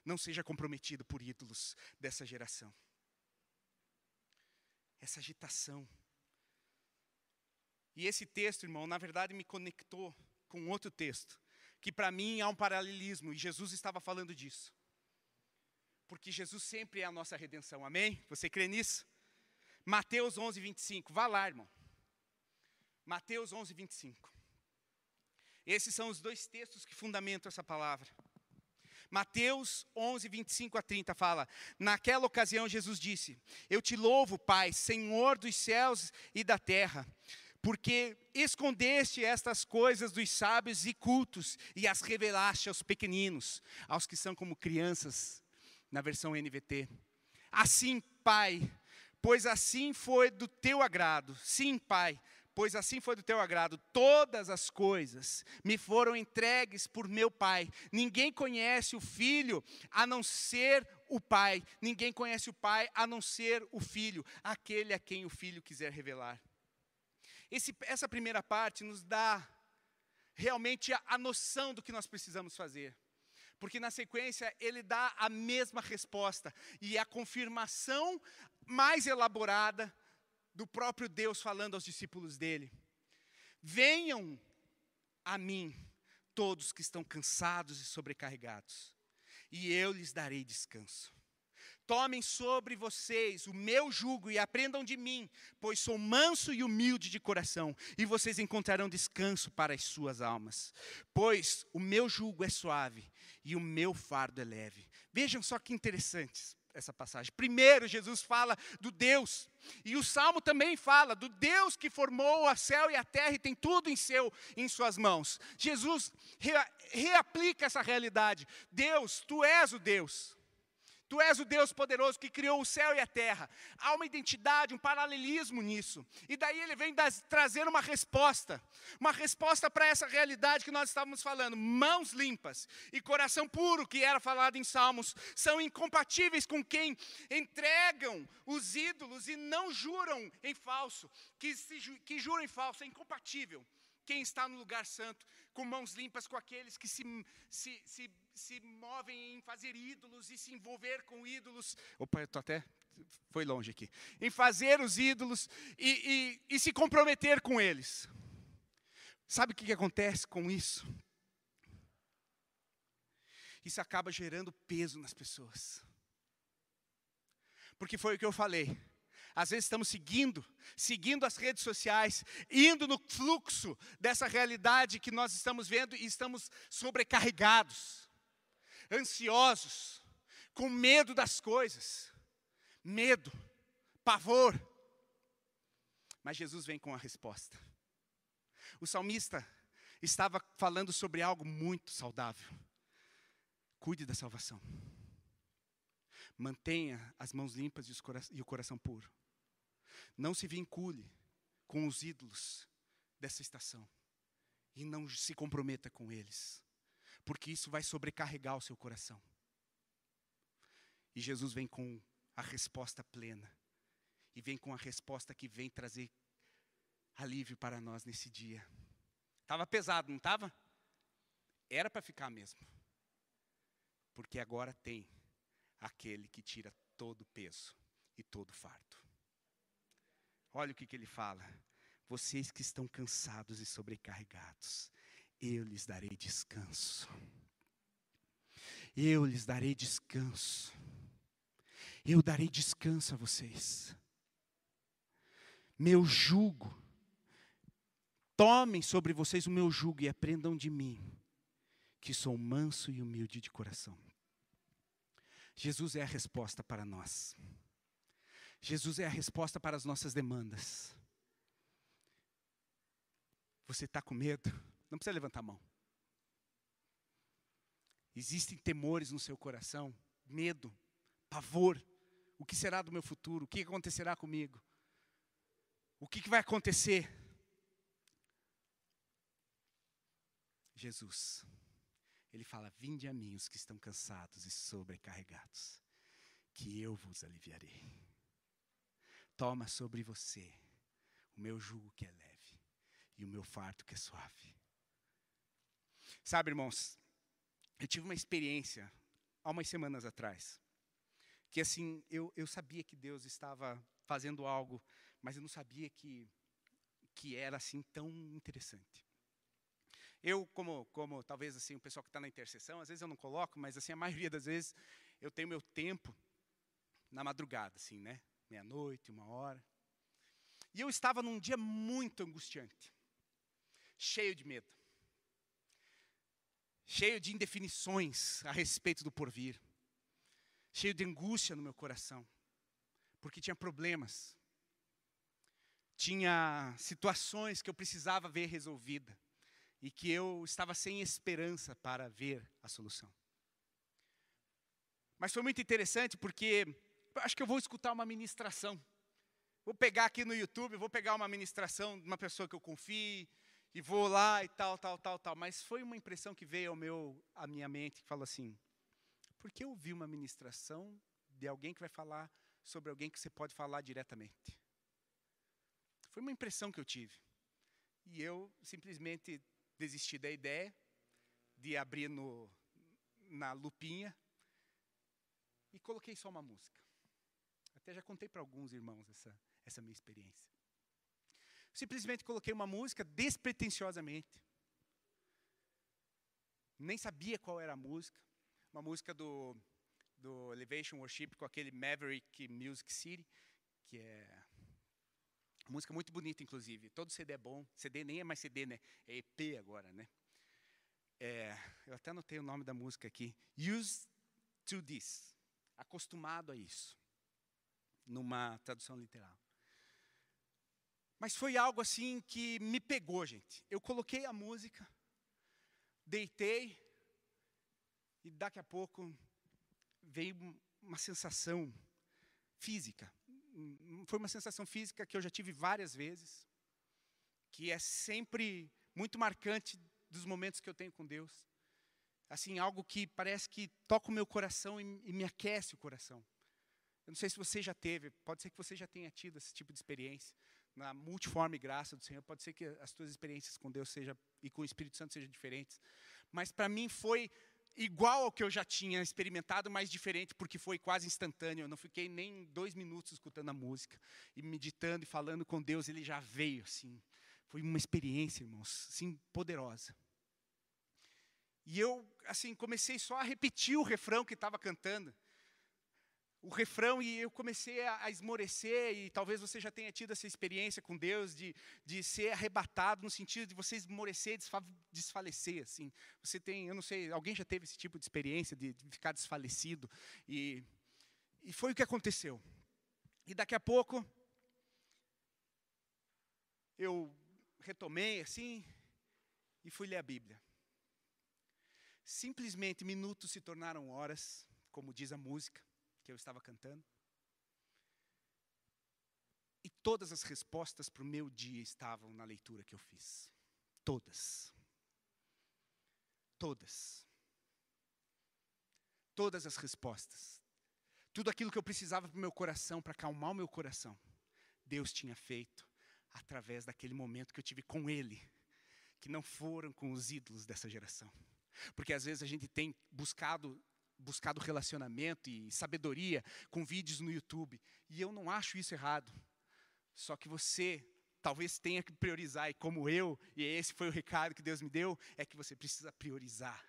não seja comprometido por ídolos dessa geração. Essa agitação. E esse texto, irmão, na verdade me conectou com outro texto, que para mim há um paralelismo, e Jesus estava falando disso. Porque Jesus sempre é a nossa redenção, amém? Você crê nisso? Mateus 11, 25, vá lá, irmão. Mateus 11, 25. Esses são os dois textos que fundamentam essa palavra. Mateus 11, 25 a 30 fala: Naquela ocasião, Jesus disse: Eu te louvo, Pai, Senhor dos céus e da terra, porque escondeste estas coisas dos sábios e cultos e as revelaste aos pequeninos, aos que são como crianças, na versão NVT. Assim, Pai, pois assim foi do teu agrado. Sim, Pai, pois assim foi do teu agrado. Todas as coisas me foram entregues por meu Pai. Ninguém conhece o Filho a não ser o Pai. Ninguém conhece o Pai a não ser o Filho, aquele a quem o Filho quiser revelar. Esse, essa primeira parte nos dá realmente a, a noção do que nós precisamos fazer. Porque na sequência ele dá a mesma resposta e a confirmação mais elaborada do próprio Deus falando aos discípulos dele. Venham a mim todos que estão cansados e sobrecarregados, e eu lhes darei descanso. Tomem sobre vocês o meu jugo e aprendam de mim, pois sou manso e humilde de coração, e vocês encontrarão descanso para as suas almas. Pois o meu jugo é suave e o meu fardo é leve. Vejam só que interessantes essa passagem. Primeiro, Jesus fala do Deus, e o Salmo também fala do Deus que formou o céu e a terra e tem tudo em seu em suas mãos. Jesus reaplica essa realidade. Deus, tu és o Deus. Tu és o Deus poderoso que criou o céu e a terra. Há uma identidade, um paralelismo nisso. E daí ele vem das, trazer uma resposta. Uma resposta para essa realidade que nós estávamos falando. Mãos limpas e coração puro, que era falado em Salmos, são incompatíveis com quem entregam os ídolos e não juram em falso. Que, se, que juram em falso, é incompatível. Quem está no lugar santo, com mãos limpas, com aqueles que se, se, se se movem em fazer ídolos e se envolver com ídolos. Opa, eu estou até. Foi longe aqui. Em fazer os ídolos e, e, e se comprometer com eles. Sabe o que, que acontece com isso? Isso acaba gerando peso nas pessoas. Porque foi o que eu falei. Às vezes estamos seguindo, seguindo as redes sociais, indo no fluxo dessa realidade que nós estamos vendo e estamos sobrecarregados ansiosos, com medo das coisas, medo, pavor. Mas Jesus vem com a resposta. O salmista estava falando sobre algo muito saudável. Cuide da salvação. Mantenha as mãos limpas e o coração puro. Não se vincule com os ídolos dessa estação. E não se comprometa com eles porque isso vai sobrecarregar o seu coração. E Jesus vem com a resposta plena, e vem com a resposta que vem trazer alívio para nós nesse dia. Estava pesado, não estava? Era para ficar mesmo. Porque agora tem aquele que tira todo o peso e todo o fardo. Olha o que, que ele fala. Vocês que estão cansados e sobrecarregados, eu lhes darei descanso. Eu lhes darei descanso. Eu darei descanso a vocês. Meu jugo, tomem sobre vocês o meu jugo e aprendam de mim, que sou manso e humilde de coração. Jesus é a resposta para nós. Jesus é a resposta para as nossas demandas. Você está com medo? Não precisa levantar a mão. Existem temores no seu coração, medo, pavor. O que será do meu futuro? O que acontecerá comigo? O que, vai acontecer? Jesus, Ele fala: Vinde a mim os que estão cansados e sobrecarregados, que eu vos aliviarei. Toma sobre você o meu jugo que é leve e o meu farto que é suave. Sabe, irmãos, eu tive uma experiência há umas semanas atrás, que assim, eu, eu sabia que Deus estava fazendo algo, mas eu não sabia que, que era assim tão interessante. Eu, como, como talvez assim, o pessoal que está na intercessão, às vezes eu não coloco, mas assim, a maioria das vezes eu tenho meu tempo na madrugada, assim, né? Meia-noite, uma hora. E eu estava num dia muito angustiante, cheio de medo cheio de indefinições a respeito do porvir, cheio de angústia no meu coração, porque tinha problemas, tinha situações que eu precisava ver resolvida e que eu estava sem esperança para ver a solução. Mas foi muito interessante porque acho que eu vou escutar uma ministração vou pegar aqui no YouTube, vou pegar uma ministração de uma pessoa que eu confie e vou lá e tal, tal, tal, tal. Mas foi uma impressão que veio ao meu, à minha mente, que falou assim: por que eu ouvi uma ministração de alguém que vai falar sobre alguém que você pode falar diretamente? Foi uma impressão que eu tive. E eu simplesmente desisti da ideia de abrir no, na lupinha e coloquei só uma música. Até já contei para alguns irmãos essa, essa minha experiência. Simplesmente coloquei uma música despretensiosamente. Nem sabia qual era a música. Uma música do, do Elevation Worship com aquele Maverick Music City, que é música muito bonita, inclusive. Todo CD é bom. CD nem é mais CD, né? É EP agora, né? É, eu até anotei o nome da música aqui. Used to this. Acostumado a isso. Numa tradução literal. Mas foi algo assim que me pegou, gente. Eu coloquei a música, deitei, e daqui a pouco veio uma sensação física. Foi uma sensação física que eu já tive várias vezes, que é sempre muito marcante dos momentos que eu tenho com Deus. Assim, algo que parece que toca o meu coração e, e me aquece o coração. Eu não sei se você já teve, pode ser que você já tenha tido esse tipo de experiência na multiforme graça do Senhor. Pode ser que as tuas experiências com Deus seja e com o Espírito Santo sejam diferentes, mas para mim foi igual ao que eu já tinha experimentado, mas diferente, porque foi quase instantâneo. Eu não fiquei nem dois minutos escutando a música e meditando e falando com Deus. Ele já veio, assim. Foi uma experiência, irmãos, assim, poderosa. E eu, assim, comecei só a repetir o refrão que estava cantando o refrão e eu comecei a, a esmorecer, e talvez você já tenha tido essa experiência com Deus, de, de ser arrebatado no sentido de você esmorecer, desfa, desfalecer, assim. Você tem, eu não sei, alguém já teve esse tipo de experiência, de, de ficar desfalecido, e, e foi o que aconteceu. E daqui a pouco, eu retomei, assim, e fui ler a Bíblia. Simplesmente minutos se tornaram horas, como diz a música que eu estava cantando. E todas as respostas para o meu dia estavam na leitura que eu fiz. Todas. Todas. Todas as respostas. Tudo aquilo que eu precisava para o meu coração, para acalmar o meu coração, Deus tinha feito através daquele momento que eu tive com Ele, que não foram com os ídolos dessa geração. Porque às vezes a gente tem buscado buscado relacionamento e sabedoria com vídeos no YouTube. E eu não acho isso errado. Só que você talvez tenha que priorizar, e como eu, e esse foi o recado que Deus me deu, é que você precisa priorizar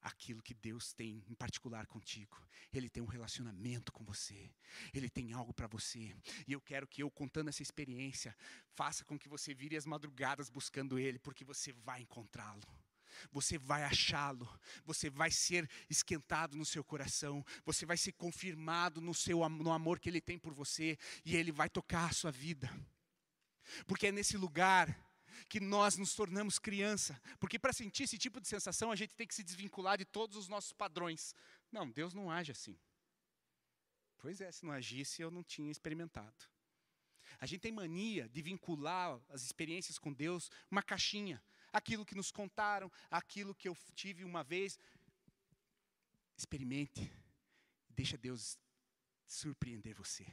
aquilo que Deus tem em particular contigo. Ele tem um relacionamento com você. Ele tem algo para você. E eu quero que eu contando essa experiência faça com que você vire as madrugadas buscando ele, porque você vai encontrá-lo você vai achá-lo, você vai ser esquentado no seu coração, você vai ser confirmado no, seu, no amor que Ele tem por você, e Ele vai tocar a sua vida. Porque é nesse lugar que nós nos tornamos criança. Porque para sentir esse tipo de sensação, a gente tem que se desvincular de todos os nossos padrões. Não, Deus não age assim. Pois é, se não agisse, eu não tinha experimentado. A gente tem mania de vincular as experiências com Deus uma caixinha aquilo que nos contaram, aquilo que eu tive uma vez. Experimente, deixa Deus surpreender você.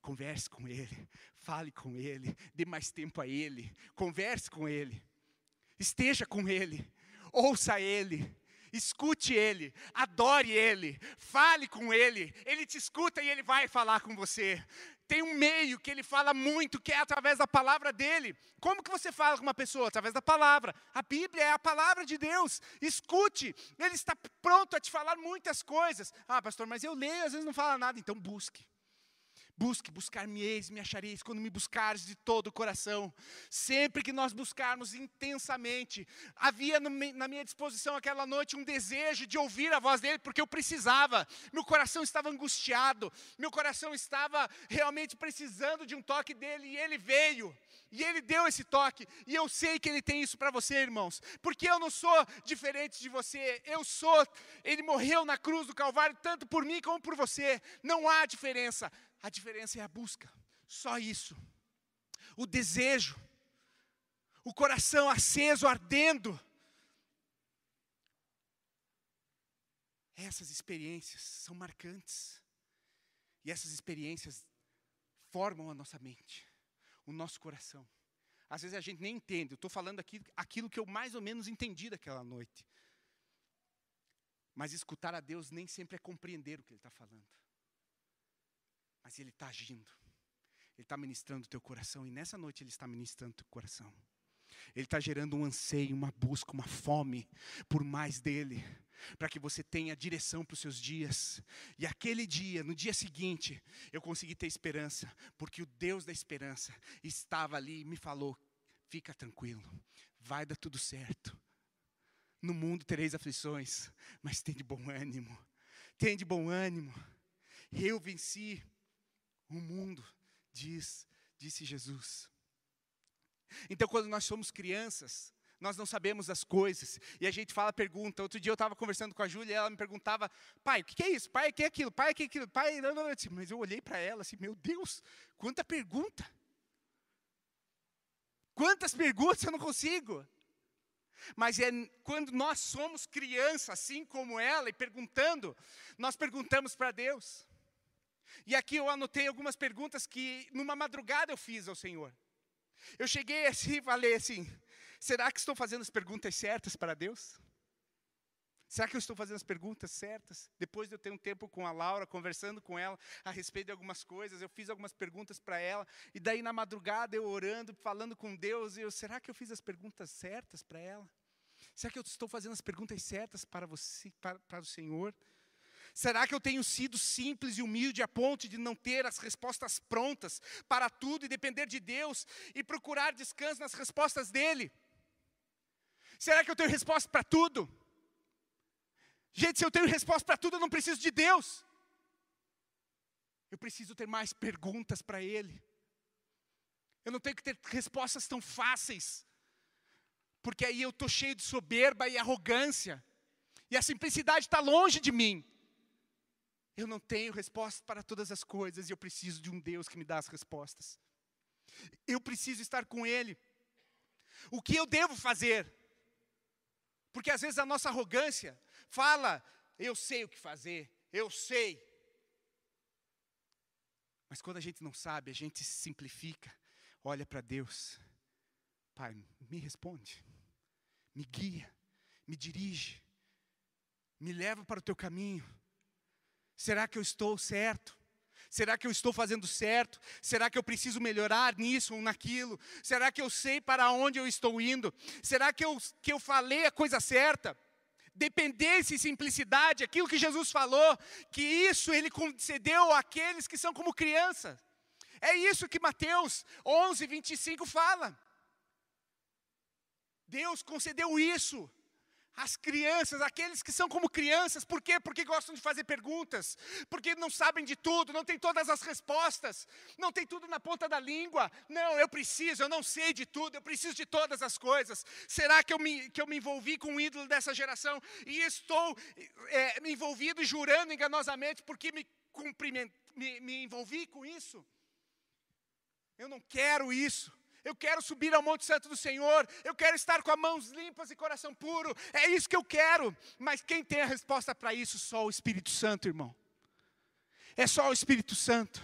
Converse com Ele, fale com Ele, dê mais tempo a Ele, converse com Ele, esteja com Ele, ouça Ele, escute Ele, adore Ele, fale com Ele, Ele te escuta e Ele vai falar com você tem um meio que ele fala muito, que é através da palavra dele. Como que você fala com uma pessoa? Através da palavra. A Bíblia é a palavra de Deus. Escute, ele está pronto a te falar muitas coisas. Ah, pastor, mas eu leio, às vezes não fala nada, então busque. Busque, buscar-me-eis, me achareis, quando me buscares de todo o coração. Sempre que nós buscarmos intensamente, havia na minha disposição aquela noite um desejo de ouvir a voz dele, porque eu precisava. Meu coração estava angustiado, meu coração estava realmente precisando de um toque dele, e ele veio. E ele deu esse toque, e eu sei que ele tem isso para você, irmãos, porque eu não sou diferente de você, eu sou, ele morreu na cruz do Calvário, tanto por mim como por você, não há diferença A diferença é a busca. Só isso. O desejo. O coração aceso, ardendo. Essas experiências são marcantes. E essas experiências formam a nossa mente, o nosso coração. Às vezes a gente nem entende. Eu estou falando aqui aquilo que eu mais ou menos entendi daquela noite. Mas escutar a Deus nem sempre é compreender o que Ele está falando. Mas Ele está agindo. Ele está ministrando o teu coração. E nessa noite Ele está ministrando o teu coração. Ele está gerando um anseio, uma busca, uma fome por mais dele para que você tenha direção para os seus dias. E aquele dia, no dia seguinte, eu consegui ter esperança, porque o Deus da esperança estava ali e me falou: fica tranquilo, vai dar tudo certo. No mundo tereis aflições, mas tem de bom ânimo. Tem de bom ânimo. Eu venci o mundo, diz, disse Jesus. Então, quando nós somos crianças, nós não sabemos as coisas. E a gente fala, pergunta. Outro dia eu estava conversando com a Júlia e ela me perguntava, pai, o que é isso? Pai, o que é aquilo? Pai, o que é aquilo? Pai, não, não, não. Mas eu olhei para ela assim, meu Deus, quanta pergunta. Quantas perguntas eu não consigo? Mas é quando nós somos crianças, assim como ela, e perguntando, nós perguntamos para Deus. E aqui eu anotei algumas perguntas que numa madrugada eu fiz ao Senhor. Eu cheguei assim e falei assim: Será que estou fazendo as perguntas certas para Deus? Será que eu estou fazendo as perguntas certas? Depois de eu ter um tempo com a Laura, conversando com ela a respeito de algumas coisas, eu fiz algumas perguntas para ela, e daí na madrugada eu orando, falando com Deus, eu, será que eu fiz as perguntas certas para ela? Será que eu estou fazendo as perguntas certas para você, para, para o Senhor? Será que eu tenho sido simples e humilde a ponto de não ter as respostas prontas para tudo e depender de Deus e procurar descanso nas respostas dele? Será que eu tenho resposta para tudo? Gente, se eu tenho resposta para tudo, eu não preciso de Deus. Eu preciso ter mais perguntas para Ele. Eu não tenho que ter respostas tão fáceis, porque aí eu estou cheio de soberba e arrogância, e a simplicidade está longe de mim. Eu não tenho resposta para todas as coisas, e eu preciso de um Deus que me dá as respostas. Eu preciso estar com Ele. O que eu devo fazer? Porque às vezes a nossa arrogância fala, eu sei o que fazer, eu sei. Mas quando a gente não sabe, a gente se simplifica, olha para Deus. Pai, me responde, me guia, me dirige, me leva para o teu caminho. Será que eu estou certo? Será que eu estou fazendo certo? Será que eu preciso melhorar nisso ou naquilo? Será que eu sei para onde eu estou indo? Será que eu, que eu falei a coisa certa? Dependência e simplicidade, aquilo que Jesus falou, que isso ele concedeu àqueles que são como crianças. É isso que Mateus 11, 25 fala. Deus concedeu isso as crianças, aqueles que são como crianças, por quê? Porque gostam de fazer perguntas, porque não sabem de tudo, não tem todas as respostas, não tem tudo na ponta da língua. Não, eu preciso, eu não sei de tudo, eu preciso de todas as coisas. Será que eu me, que eu me envolvi com um ídolo dessa geração e estou é, me envolvido jurando enganosamente porque me, me, me envolvi com isso? Eu não quero isso eu quero subir ao Monte Santo do Senhor, eu quero estar com as mãos limpas e coração puro, é isso que eu quero. Mas quem tem a resposta para isso? Só o Espírito Santo, irmão. É só o Espírito Santo.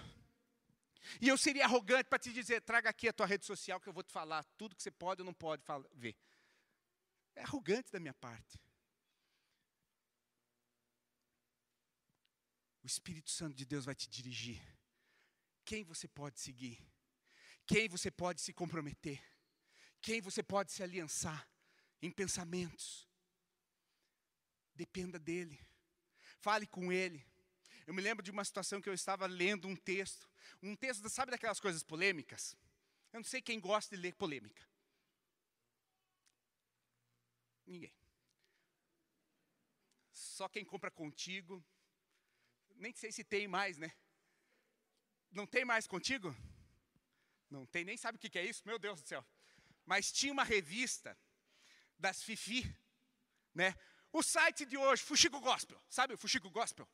E eu seria arrogante para te dizer: traga aqui a tua rede social que eu vou te falar tudo que você pode ou não pode ver. É arrogante da minha parte. O Espírito Santo de Deus vai te dirigir. Quem você pode seguir? Quem você pode se comprometer, quem você pode se aliançar em pensamentos. Dependa dele, fale com ele. Eu me lembro de uma situação que eu estava lendo um texto, um texto, sabe daquelas coisas polêmicas? Eu não sei quem gosta de ler polêmica. Ninguém. Só quem compra contigo. Nem sei se tem mais, né? Não tem mais contigo? Não tem nem sabe o que é isso, meu Deus do céu. Mas tinha uma revista das Fifi, né? O site de hoje, Fuxico Gospel, sabe o Fuxico Gospel?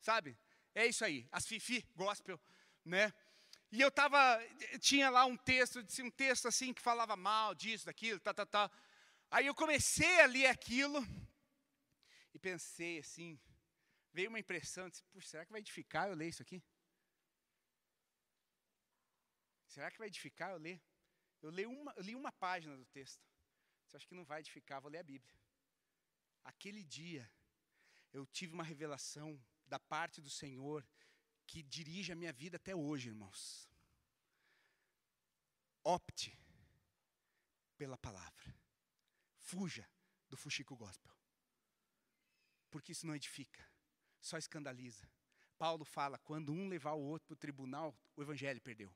Sabe? É isso aí, as Fifi Gospel né? E eu tava, tinha lá um texto, um texto assim que falava mal disso, daquilo, tá, tá, tá. Aí eu comecei a ler aquilo e pensei assim, veio uma impressão, disse, será que vai edificar eu ler isso aqui? Será que vai edificar eu ler? Eu li uma, eu li uma página do texto. Você acha que não vai edificar? Vou ler a Bíblia. Aquele dia, eu tive uma revelação da parte do Senhor que dirige a minha vida até hoje, irmãos. Opte pela palavra. Fuja do fuxico gospel. Porque isso não edifica, só escandaliza. Paulo fala: quando um levar o outro para o tribunal, o evangelho perdeu.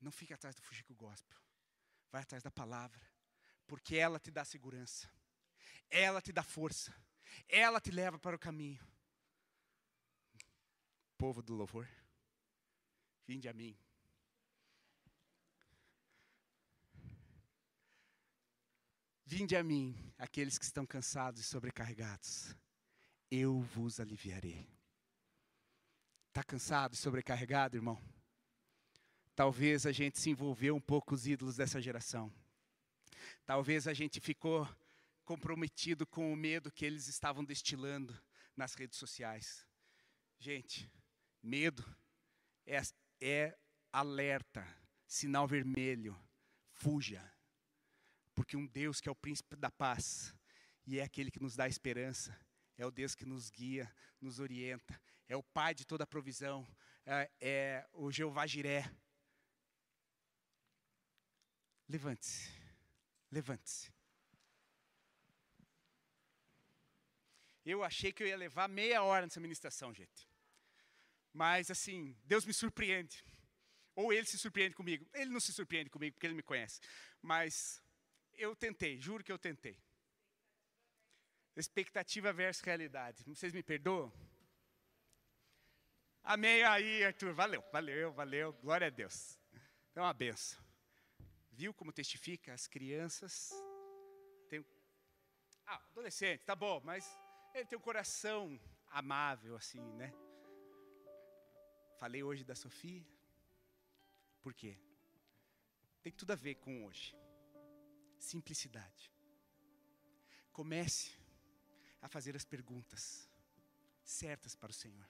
Não fique atrás do fuxico gospel. Vai atrás da palavra. Porque ela te dá segurança. Ela te dá força. Ela te leva para o caminho. Povo do louvor, vinde a mim. Vinde a mim, aqueles que estão cansados e sobrecarregados, eu vos aliviarei. Está cansado e sobrecarregado, irmão? Talvez a gente se envolveu um pouco com os ídolos dessa geração. Talvez a gente ficou comprometido com o medo que eles estavam destilando nas redes sociais. Gente, medo é, é alerta, sinal vermelho. Fuja. Porque um Deus que é o príncipe da paz e é aquele que nos dá esperança, é o Deus que nos guia, nos orienta, é o Pai de toda a provisão, é, é o Jeová Jiré. Levante-se, levante-se. Eu achei que eu ia levar meia hora nessa ministração, gente. Mas assim, Deus me surpreende. Ou ele se surpreende comigo. Ele não se surpreende comigo porque ele me conhece. Mas eu tentei, juro que eu tentei. Expectativa versus realidade. Vocês me perdoam? Amém aí, Arthur. Valeu, valeu, valeu. Glória a Deus. É uma benção. Viu como testifica as crianças? Tem... Ah, adolescente, tá bom, mas ele tem um coração amável, assim, né? Falei hoje da Sofia. Por quê? Tem tudo a ver com hoje. Simplicidade. Comece a fazer as perguntas certas para o Senhor.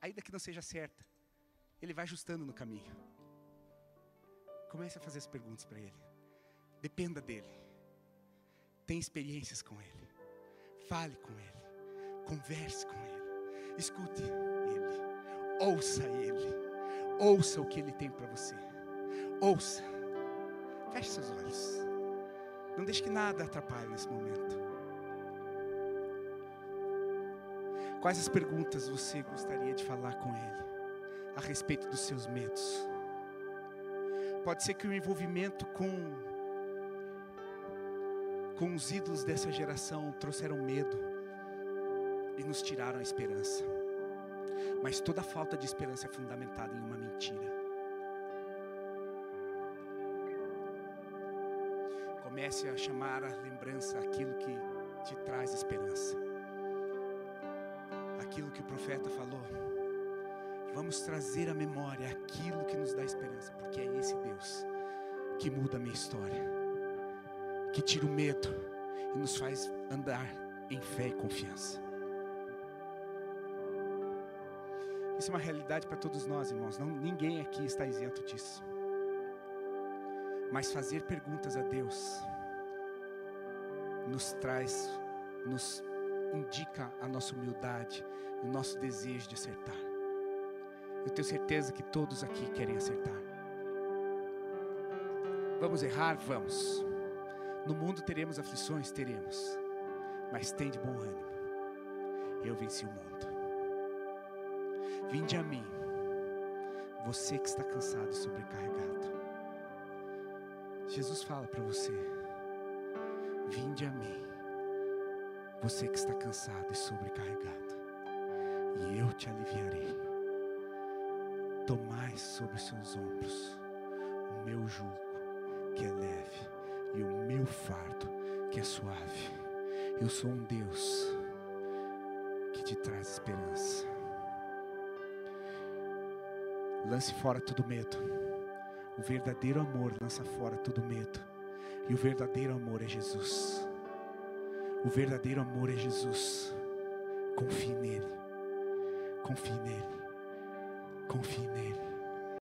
Ainda que não seja certa, Ele vai ajustando no caminho. Comece a fazer as perguntas para Ele. Dependa dEle. Tenha experiências com Ele. Fale com Ele. Converse com Ele. Escute Ele. Ouça Ele. Ouça o que Ele tem para você. Ouça. Feche seus olhos. Não deixe que nada atrapalhe nesse momento. Quais as perguntas você gostaria de falar com Ele a respeito dos seus medos? Pode ser que o envolvimento com com os ídolos dessa geração trouxeram medo e nos tiraram a esperança. Mas toda falta de esperança é fundamentada em uma mentira. Comece a chamar a lembrança aquilo que te traz esperança. Aquilo que o profeta falou. Vamos trazer à memória aquilo que nos dá esperança, porque é esse Deus que muda a minha história que tira o medo e nos faz andar em fé e confiança. Isso é uma realidade para todos nós, irmãos. Não, ninguém aqui está isento disso. Mas fazer perguntas a Deus nos traz, nos indica a nossa humildade e o nosso desejo de acertar. Eu tenho certeza que todos aqui querem acertar. Vamos errar? Vamos. No mundo teremos aflições, teremos. Mas tem de bom ânimo. Eu venci o mundo. Vinde a mim, você que está cansado e sobrecarregado. Jesus fala para você: Vinde a mim, você que está cansado e sobrecarregado, e eu te aliviarei. Tomai sobre seus ombros o meu jugo, que é leve e o meu fardo que é suave. Eu sou um Deus que te traz esperança. Lance fora todo medo. O verdadeiro amor lança fora todo medo. E o verdadeiro amor é Jesus. O verdadeiro amor é Jesus. Confie nele. Confie nele. Confie nele.